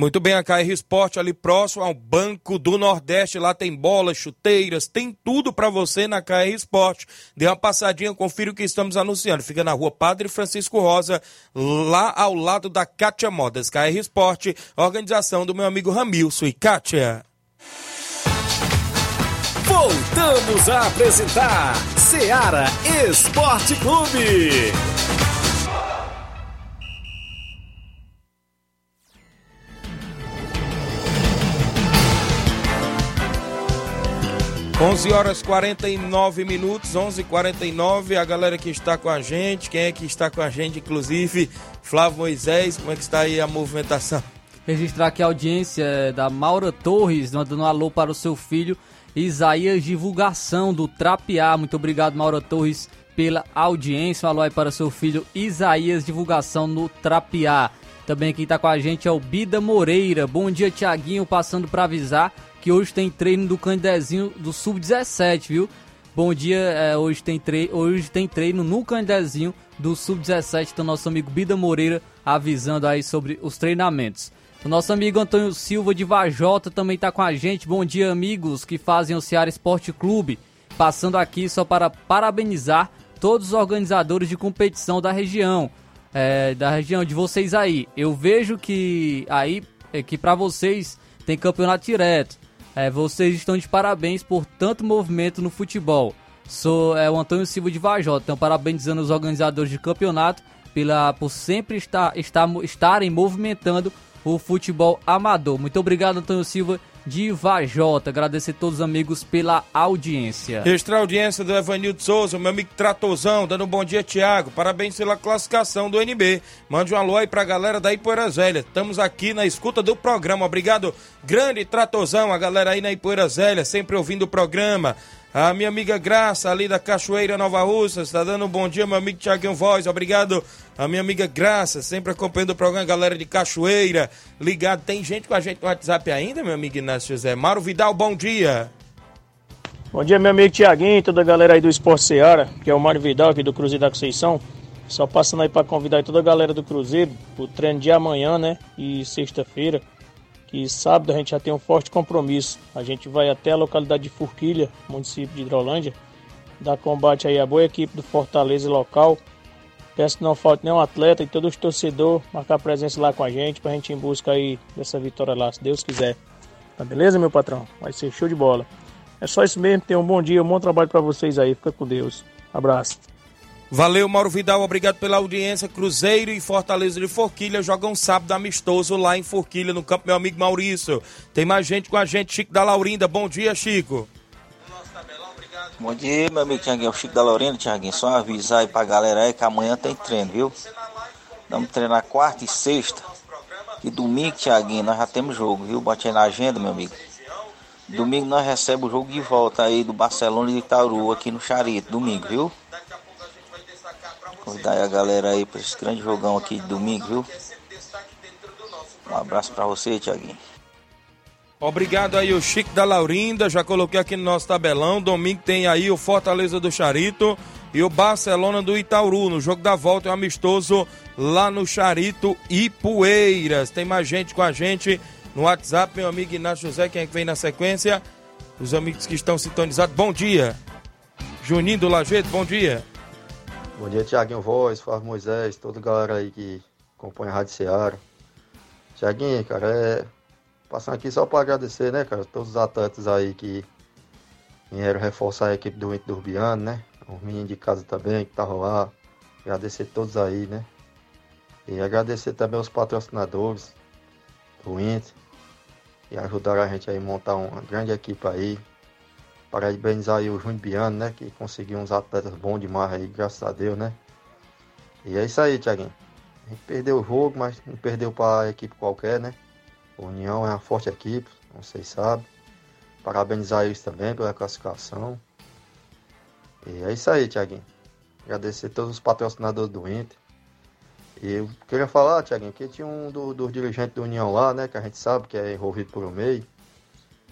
Muito bem, a KR Esporte ali próximo ao Banco do Nordeste. Lá tem bolas, chuteiras, tem tudo para você na KR Esporte. Dê uma passadinha, confira o que estamos anunciando. Fica na rua Padre Francisco Rosa, lá ao lado da Kátia Modas. KR Esporte, organização do meu amigo Ramilson e Kátia. Voltamos a apresentar Seara Esporte Clube. 11 horas 49 minutos, 11:49. A galera que está com a gente, quem é que está com a gente, inclusive Flávio Moisés, como é que está aí a movimentação? Registrar aqui a audiência da Maura Torres, mandando um alô para o seu filho Isaías Divulgação do Trapiá. Muito obrigado, Maura Torres, pela audiência. Um alô aí para o seu filho Isaías Divulgação no Trapiá. Também quem está com a gente é o Bida Moreira. Bom dia, Tiaguinho, passando para avisar que hoje tem treino do Candezinho do Sub-17, viu? Bom dia, é, hoje, tem tre hoje tem treino no Candezinho do Sub-17 do nosso amigo Bida Moreira avisando aí sobre os treinamentos. O nosso amigo Antônio Silva de Vajota também está com a gente. Bom dia, amigos que fazem o Ceará Esporte Clube. Passando aqui só para parabenizar todos os organizadores de competição da região. É, da região de vocês aí. Eu vejo que aí é, que para vocês tem campeonato direto. É, vocês estão de parabéns por tanto movimento no futebol. Sou é, o Antônio Silva de Vajota, então parabenizando os organizadores de campeonato pela, por sempre estar, estar, estarem movimentando o futebol amador. Muito obrigado, Antônio Silva de Vajota. Agradecer a todos os amigos pela audiência. Extra audiência do Evanildo Souza, meu amigo Tratozão, dando um bom dia, Tiago. Parabéns pela classificação do NB. Mande um alô aí pra galera da Ipoeira Zélia. Estamos aqui na escuta do programa. Obrigado, grande Tratozão, a galera aí na Ipoeira Zélia, sempre ouvindo o programa. A minha amiga Graça, ali da Cachoeira Nova Russa, está dando um bom dia, meu amigo Tiaguinho Voz. Obrigado, a minha amiga Graça, sempre acompanhando o programa, galera de Cachoeira, ligado. Tem gente com a gente no WhatsApp ainda, meu amigo Inácio José. Mauro Vidal, bom dia. Bom dia, meu amigo Tiaguinho, toda a galera aí do Esporte Seara, que é o Mário Vidal aqui do Cruzeiro da Conceição. Só passando aí para convidar toda a galera do Cruzeiro, o treino de amanhã, né? E sexta-feira que sábado a gente já tem um forte compromisso. A gente vai até a localidade de Forquilha, município de Hidrolândia, dar combate aí à boa equipe do Fortaleza local. Peço que não falte nenhum atleta e todos os torcedores marcar presença lá com a gente pra gente ir em busca aí dessa vitória lá, se Deus quiser. Tá beleza, meu patrão? Vai ser show de bola. É só isso mesmo, tenham um bom dia, um bom trabalho para vocês aí. Fica com Deus. Abraço. Valeu, Mauro Vidal, obrigado pela audiência. Cruzeiro e Fortaleza de Forquilha jogam sábado amistoso lá em Forquilha, no campo meu amigo Maurício. Tem mais gente com a gente, Chico da Laurinda. Bom dia, Chico. Bom dia, meu amigo Tiaguinho, Chico da Laurinda, Tiaguinho. Só avisar aí pra galera aí que amanhã tem treino, viu? Vamos treinar quarta e sexta. E domingo, Tiaguinho, nós já temos jogo, viu? Bote aí na agenda, meu amigo. Domingo nós recebemos o jogo de volta aí do Barcelona e de Itauru aqui no Charito, domingo, viu? Convidar a galera aí para esse grande jogão aqui de domingo, viu? Um abraço para você, Tiaguinho. Obrigado aí o Chico da Laurinda, já coloquei aqui no nosso tabelão. Domingo tem aí o Fortaleza do Charito e o Barcelona do Itauru. No jogo da volta é um amistoso lá no Charito e Poeiras. Tem mais gente com a gente no WhatsApp, meu amigo Inácio José, quem é que vem na sequência? Os amigos que estão sintonizados, bom dia. Juninho do Lajeito, bom dia. Bom dia, Tiaguinho Voz, Flávio Moisés, toda a galera aí que acompanha a Rádio Seara. Tiaguinho, cara, é. Passando aqui só para agradecer, né, cara, todos os atletas aí que vieram reforçar a equipe do Inter do Urbiano, né? Os meninos de casa também que estavam lá. Agradecer todos aí, né? E agradecer também os patrocinadores do Inter que ajudaram a gente aí a montar uma grande equipe aí. Parabenizar aí o Júnior Biano, né? Que conseguiu uns atletas bons demais aí, graças a Deus, né? E é isso aí, Thiaguinho. A gente perdeu o jogo, mas não perdeu para equipe qualquer, né? O União é uma forte equipe, como vocês sabem. Parabenizar eles também pela classificação. E é isso aí, Thiaguinho. Agradecer a todos os patrocinadores do Inter. E eu queria falar, Thiaguinho, que tinha um do- dos dirigentes da União lá, né? Que a gente sabe que é envolvido por um meio.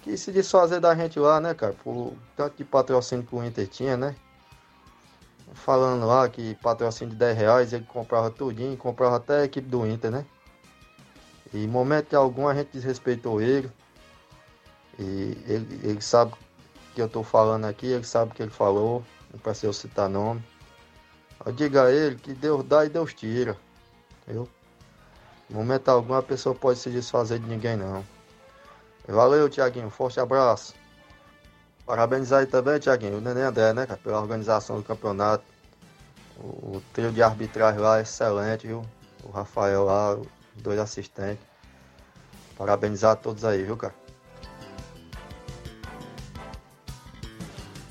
Que se desfazer da gente lá, né, cara? Por tanto de patrocínio que o Inter tinha, né? Falando lá que patrocínio de 10 reais ele comprava tudinho, comprava até a equipe do Inter, né? E momento algum a gente desrespeitou ele. E ele, ele sabe que eu tô falando aqui, ele sabe o que ele falou, não precisa eu citar nome. Diga a ele que Deus dá e Deus tira. Entendeu? Momento algum a pessoa pode se desfazer de ninguém não. Valeu, Tiaguinho. Forte abraço. Parabenizar aí também, Tiaguinho, o Nenê André, né, cara, pela organização do campeonato. O, o trio de arbitragem lá é excelente, viu? O Rafael lá, os dois assistentes. Parabenizar a todos aí, viu, cara?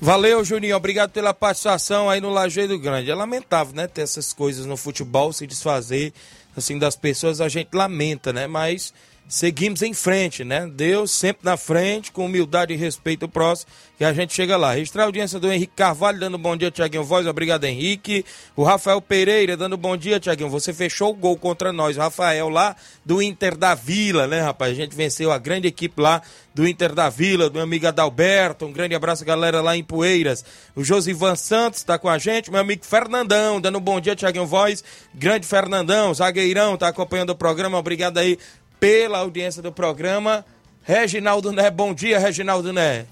Valeu, Juninho. Obrigado pela participação aí no Lajeiro Grande. É lamentável, né? Ter essas coisas no futebol, se desfazer assim das pessoas, a gente lamenta, né? Mas seguimos em frente, né? Deus sempre na frente, com humildade e respeito ao próximo, que a gente chega lá. Registrar a audiência do Henrique Carvalho, dando bom dia, Tiaguinho Voz. Obrigado, Henrique. O Rafael Pereira, dando bom dia, Tiaguinho. Você fechou o gol contra nós. O Rafael lá do Inter da Vila, né, rapaz? A gente venceu a grande equipe lá do Inter da Vila, do meu amigo Adalberto. Um grande abraço, galera, lá em Poeiras. O Josivan Santos tá com a gente. Meu amigo Fernandão, dando bom dia, Tiaguinho Voz. Grande Fernandão, zagueirão, tá acompanhando o programa. Obrigado aí pela audiência do programa. Reginaldo Né, bom dia, Reginaldo Né.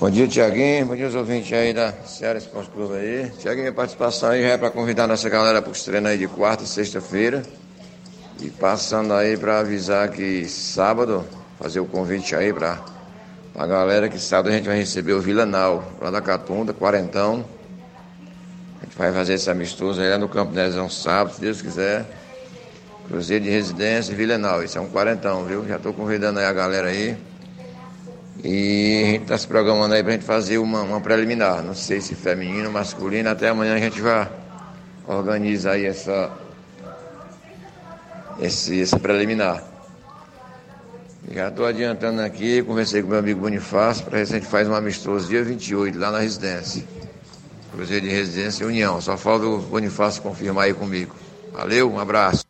Bom dia, Tiaguinho. Bom dia aos ouvintes aí da Ceará Esporte Clube aí. Tiaguinho, minha participação aí já é para convidar nossa galera para os treinos aí de quarta e sexta-feira. E passando aí para avisar que sábado, fazer o convite aí para a galera que sábado a gente vai receber o Vilanal, lá da Catunda, quarentão. A gente vai fazer esse amistoso aí lá no Campo Nezão sábado, se Deus quiser. Cruzeiro de Residência e Vilanal. Isso é um quarentão, viu? Já estou convidando aí a galera aí. E a gente está se programando aí para a gente fazer uma, uma preliminar. Não sei se feminino, masculino. Até amanhã a gente vai organizar aí essa, esse, esse preliminar. Já estou adiantando aqui, conversei com meu amigo Bonifácio para a gente faz um amistoso dia 28 lá na residência. Cruzeiro de Residência e União. Só falta o Bonifácio confirmar aí comigo. Valeu, um abraço.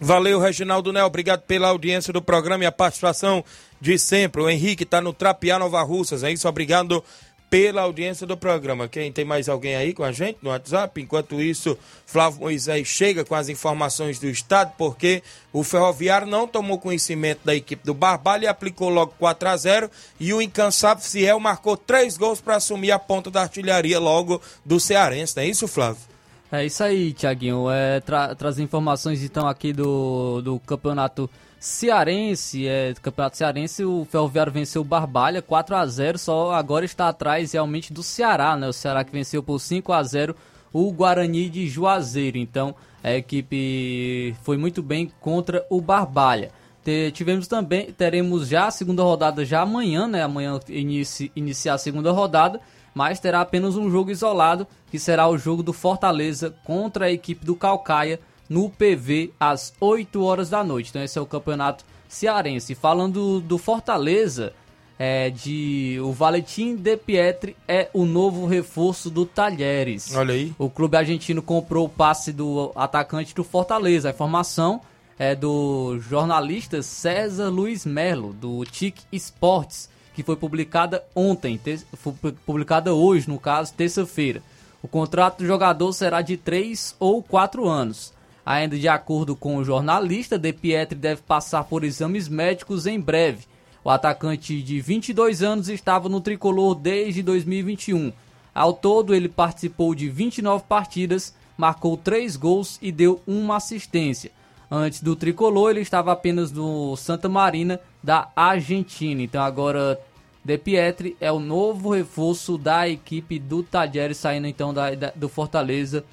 Valeu, Reginaldo Né. Obrigado pela audiência do programa e a participação de sempre. O Henrique está no Trapiá Nova Russas, é isso? Obrigado pela audiência do programa. Quem tem mais alguém aí com a gente no WhatsApp? Enquanto isso, Flávio Moisés chega com as informações do estado, porque o Ferroviário não tomou conhecimento da equipe do Barbalho e aplicou logo 4 a 0 e o incansável Ciel marcou três gols para assumir a ponta da artilharia logo do Cearense, não é isso, Flávio? É isso aí, Tiaguinho. É, tra trazer informações então aqui do, do campeonato cearense. É, do campeonato cearense, o Ferroviário venceu o Barbalha 4 a 0 só agora está atrás realmente do Ceará, né? O Ceará que venceu por 5 a 0 o Guarani de Juazeiro. Então, a equipe foi muito bem contra o Barbalha. Te- tivemos também, teremos já a segunda rodada já amanhã, né? Amanhã inici, iniciar a segunda rodada, mas terá apenas um jogo isolado, que será o jogo do Fortaleza contra a equipe do Calcaia no PV às 8 horas da noite. Então esse é o campeonato cearense. Falando do Fortaleza, é de o Valentim De Pietri é o novo reforço do Talheres. Olha aí. O clube argentino comprou o passe do atacante do Fortaleza. A informação é do jornalista César Luiz Melo, do TIC Esportes, que foi publicada ontem, te- foi publicada hoje, no caso, terça-feira. O contrato do jogador será de 3 ou 4 anos. Ainda de acordo com o jornalista, De Pietri deve passar por exames médicos em breve. O atacante de 22 anos estava no tricolor desde 2021. Ao todo, ele participou de 29 partidas, marcou 3 gols e deu uma assistência. Antes do tricolor, ele estava apenas no Santa Marina da Argentina. Então agora De Pietri é o novo reforço da equipe do Talheres, saindo então da, da- do Fortaleza.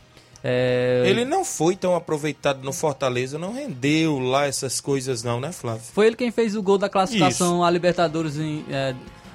É, Ele não foi tão aproveitado no Fortaleza, não rendeu lá essas coisas não, né, Flávio? Foi ele quem fez o gol da classificação à Libertadores em, é,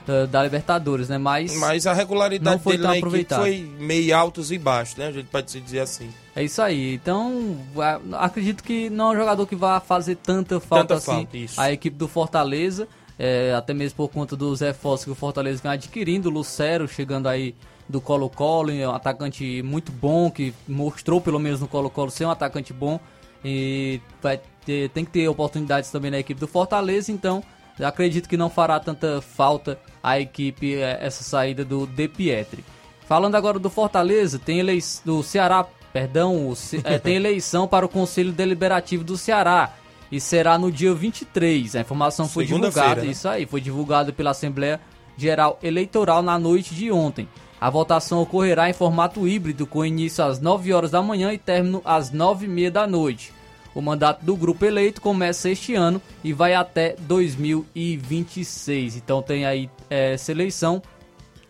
da, da Libertadores, né? Mas, Mas a regularidade não foi dele tão na aproveitado. foi meio altos e baixos, né? A gente pode se dizer assim. É isso aí. Então, a- acredito que não é um jogador que vai fazer tanta falta Tanta assim falta, à equipe do Fortaleza. é, até mesmo por conta dos reforços que o Fortaleza vem adquirindo. O Lucero chegando aí do Colo-Colo, é um atacante muito bom, que mostrou pelo menos no Colo-Colo ser um atacante bom. E vai ter- tem que ter oportunidades também na equipe do Fortaleza, então acredito que não fará tanta falta à equipe eh, essa saída do De Pietri. Falando agora do Fortaleza, tem elei do Ceará, perdão, Ce- eh, tem eleição para o Conselho Deliberativo do Ceará e será no dia 23. A informação foi divulgada, né? isso aí, foi divulgado pela Assembleia Geral Eleitoral na noite de ontem. A votação ocorrerá em formato híbrido, com início às 9 horas da manhã e término às 9 e meia da noite. O mandato do grupo eleito começa este ano e vai até 2026. Então tem aí eh, essa eleição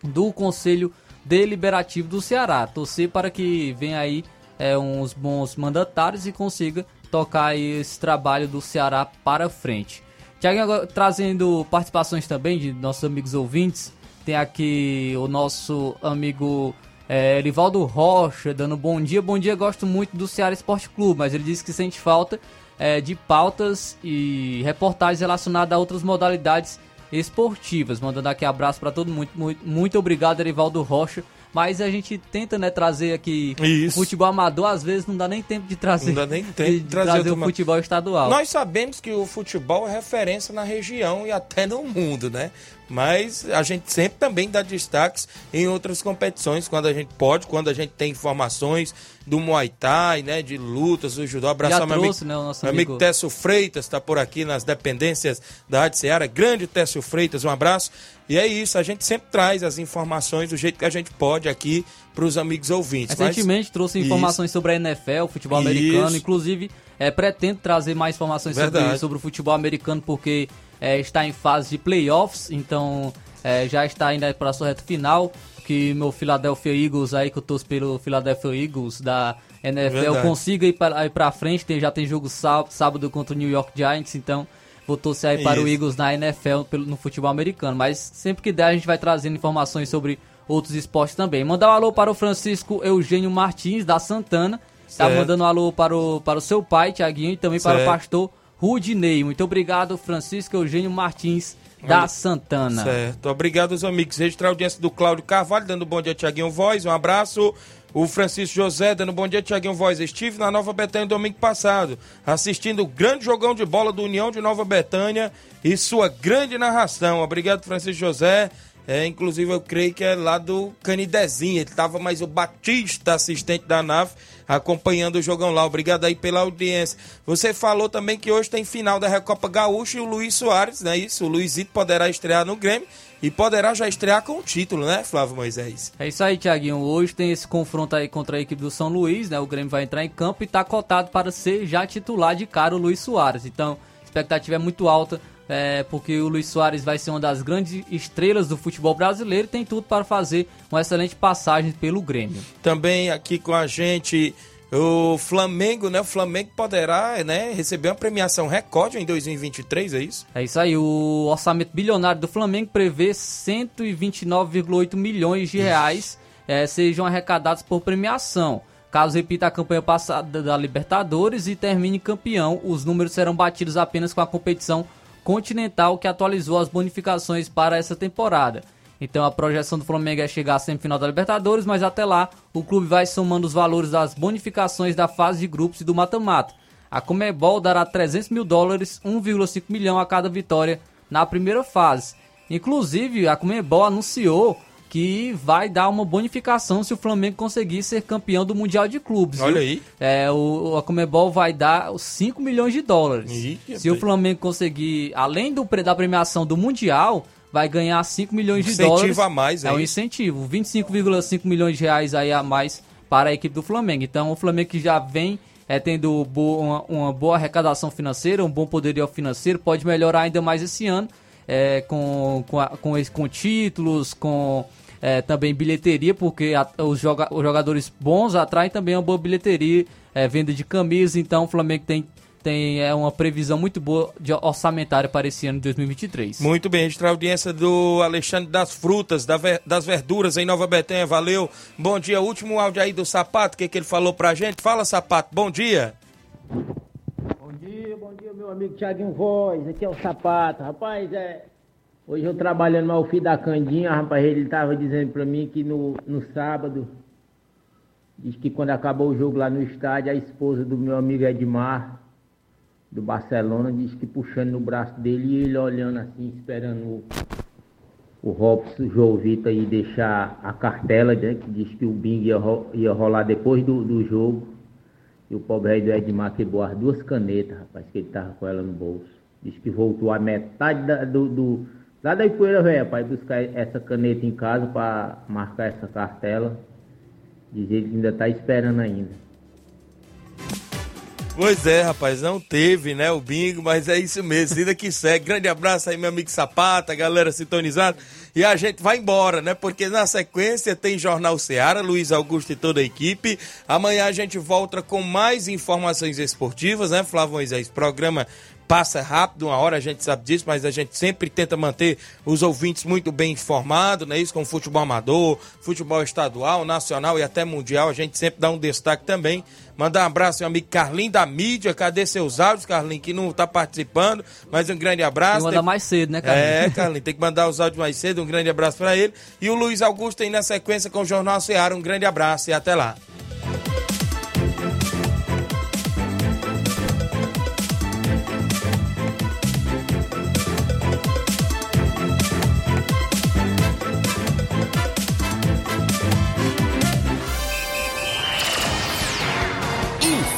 do Conselho Deliberativo do Ceará. Torcer para que venha aí é, uns bons mandatários e consiga tocar esse trabalho do Ceará para frente. Tiago, trazendo participações também de nossos amigos ouvintes. Tem aqui o nosso amigo é, Erivaldo Rocha dando bom dia. Bom dia, gosto muito do Ceará Esporte Clube, mas ele disse que sente falta é, de pautas e reportagens relacionadas a outras modalidades esportivas. Mandando aqui abraço para todo mundo. Muito, muito obrigado, Erivaldo Rocha. Mas a gente tenta, né, trazer aqui Isso. futebol amador, às vezes não dá nem tempo de trazer, Não dá nem tempo de, de trazer trazer o outra- futebol estadual. Nós sabemos que o futebol é referência na região e até no mundo, né? Mas a gente sempre também dá destaques em outras competições, quando a gente pode, quando a gente tem informações do Muay Thai, né? De lutas, do judô. Abraçar Já meu trouxe, amigo, né, nosso meu amigo amigo- Técio Freitas, está por aqui nas dependências da Rádio Seara. Grande Técio Freitas, um abraço. E é isso, a gente sempre traz as informações do jeito que a gente pode aqui para os amigos ouvintes. Mas- Recentemente trouxe Isso. informações sobre a NFL, futebol Isso. americano, inclusive é, pretendo trazer mais informações sobre, sobre o futebol americano porque é, está em fase de playoffs, então é, já está indo para a sua reta final, que meu Philadelphia Eagles aí, que eu torço pelo Philadelphia Eagles da NFL, Verdade. consiga ir para, frente, tem, já tem jogo sá- sábado contra o New York Giants, então vou torcer aí para o Isso. Eagles na NFL, pelo, no futebol americano, mas sempre que der a gente vai trazendo informações sobre outros esportes também. Mandar um alô para o Francisco Eugênio Martins, da Santana. Tá Certo. mandando um alô para o, para o seu pai, Tiaguinho, e também para o Certo. pastor Rudinei. Muito obrigado, Francisco Eugênio Martins, da Santana. Certo. Obrigado aos amigos. Registrar a audiência do Cláudio Carvalho, dando bom dia, Tiaguinho Voz. Um abraço. O Francisco José, dando bom dia, Tiaguinho Voz. Estive na Nova Betânia domingo passado, assistindo o grande jogão de bola do União de Nova Betânia e sua grande narração. Obrigado, Francisco José. É, inclusive, eu creio que é lá do Canidezinho. Ele estava mais o Batista, assistente da nave, acompanhando o jogão lá. Obrigado aí pela audiência. Você falou também que hoje tem final da Recopa Gaúcha e o Luiz Soares, não é isso? O Luizito poderá estrear no Grêmio e poderá já estrear com o título, né, Flávio Moisés? É isso aí, Tiaguinho. Hoje tem esse confronto aí contra a equipe do São Luís, né? O Grêmio vai entrar em campo e tá cotado para ser já titular de cara o Luiz Soares. Então, a expectativa é muito alta, é, porque o Luiz Soares vai ser uma das grandes estrelas do futebol brasileiro e tem tudo para fazer uma excelente passagem pelo Grêmio. Também aqui com a gente o Flamengo, né? O Flamengo poderá, né, receber uma premiação recorde em 2023, é isso? É isso aí, o orçamento bilionário do Flamengo prevê 129,8 milhões de reais eh, sejam arrecadados por premiação. Caso repita a campanha passada da Libertadores e termine campeão, os números serão batidos apenas com a competição continental que atualizou as bonificações para essa temporada. Então a projeção do Flamengo é chegar à semifinal da Libertadores, mas até lá o clube vai somando os valores das bonificações da fase de grupos e do mata-mata. A Comebol dará 300 mil dólares, 1,5 milhão a cada vitória na primeira fase. Inclusive, a Comebol anunciou que vai dar uma bonificação se o Flamengo conseguir ser campeão do Mundial de Clubes. Olha viu? aí. É, o, a Comebol vai dar os 5 milhões de dólares. Se o. Flamengo conseguir, além do, da premiação do Mundial, vai ganhar 5 milhões de Incentivo dólares. a mais, é É um incentivo. 25,5 milhões de reais aí a mais para a equipe do Flamengo. Então o Flamengo que já vem é, tendo bo- uma, uma boa arrecadação financeira, um bom poderio financeiro, pode melhorar ainda mais esse ano é, com, com, a- com, com títulos, com é, também bilheteria, porque a- os, joga- os jogadores bons atraem também uma boa bilheteria, é, venda de camisa, então o Flamengo tem tem é uma previsão muito boa de orçamentária para esse ano de 2023. Muito bem, registrar a audiência do Alexandre das Frutas, da ver- das Verduras em Nova Betânia, valeu. Bom dia, último áudio aí do Sapato, o que, que ele falou pra gente? Fala, Sapato, bom dia. Bom dia, meu amigo Thiaguinho Voz. Aqui é o Sapato. Rapaz, é. Hoje eu trabalhando no Alfio da Candinha, rapaz, ele tava dizendo pra mim que no, no sábado, diz que quando acabou o jogo lá no estádio, a esposa do meu amigo Edmar, do Barcelona, diz que puxando no braço dele e ele olhando assim, esperando o, o Robson, o João Vitor aí deixar a cartela, né, que diz que o Bing ia, ro- ia rolar depois do, do jogo. E o pobre aí do Edmar quebrou as duas canetas, rapaz, que ele tava com ela no bolso. Diz que voltou a metade da- do, do. Lá da Ipoeira Velha, para buscar essa caneta em casa para marcar essa cartela. Diz ele que ainda tá esperando ainda. Pois é, rapaz, não teve, né, o bingo, mas é isso mesmo, vida que segue. Grande abraço aí, meu amigo Sapata, galera sintonizada. E a gente vai embora, né, porque na sequência tem Jornal Seara, Luiz Augusto e toda a equipe. Amanhã a gente volta com mais informações esportivas, né, Flávio Moisés? Programa passa rápido, uma hora a gente sabe disso, mas a gente sempre tenta manter os ouvintes muito bem informados, né? Isso com futebol amador, futebol estadual, nacional e até mundial, a gente sempre dá um destaque também. Mandar um abraço ao meu amigo Carlinho da mídia, cadê seus áudios, Carlinho, que não tá participando, mas um grande abraço. Tem que mandar mais cedo, né, Carlinhos? É, Carlinho, tem que mandar os áudios mais cedo, um grande abraço para ele. E o Luiz Augusto aí na sequência com o Jornal Ceará, um grande abraço e até lá.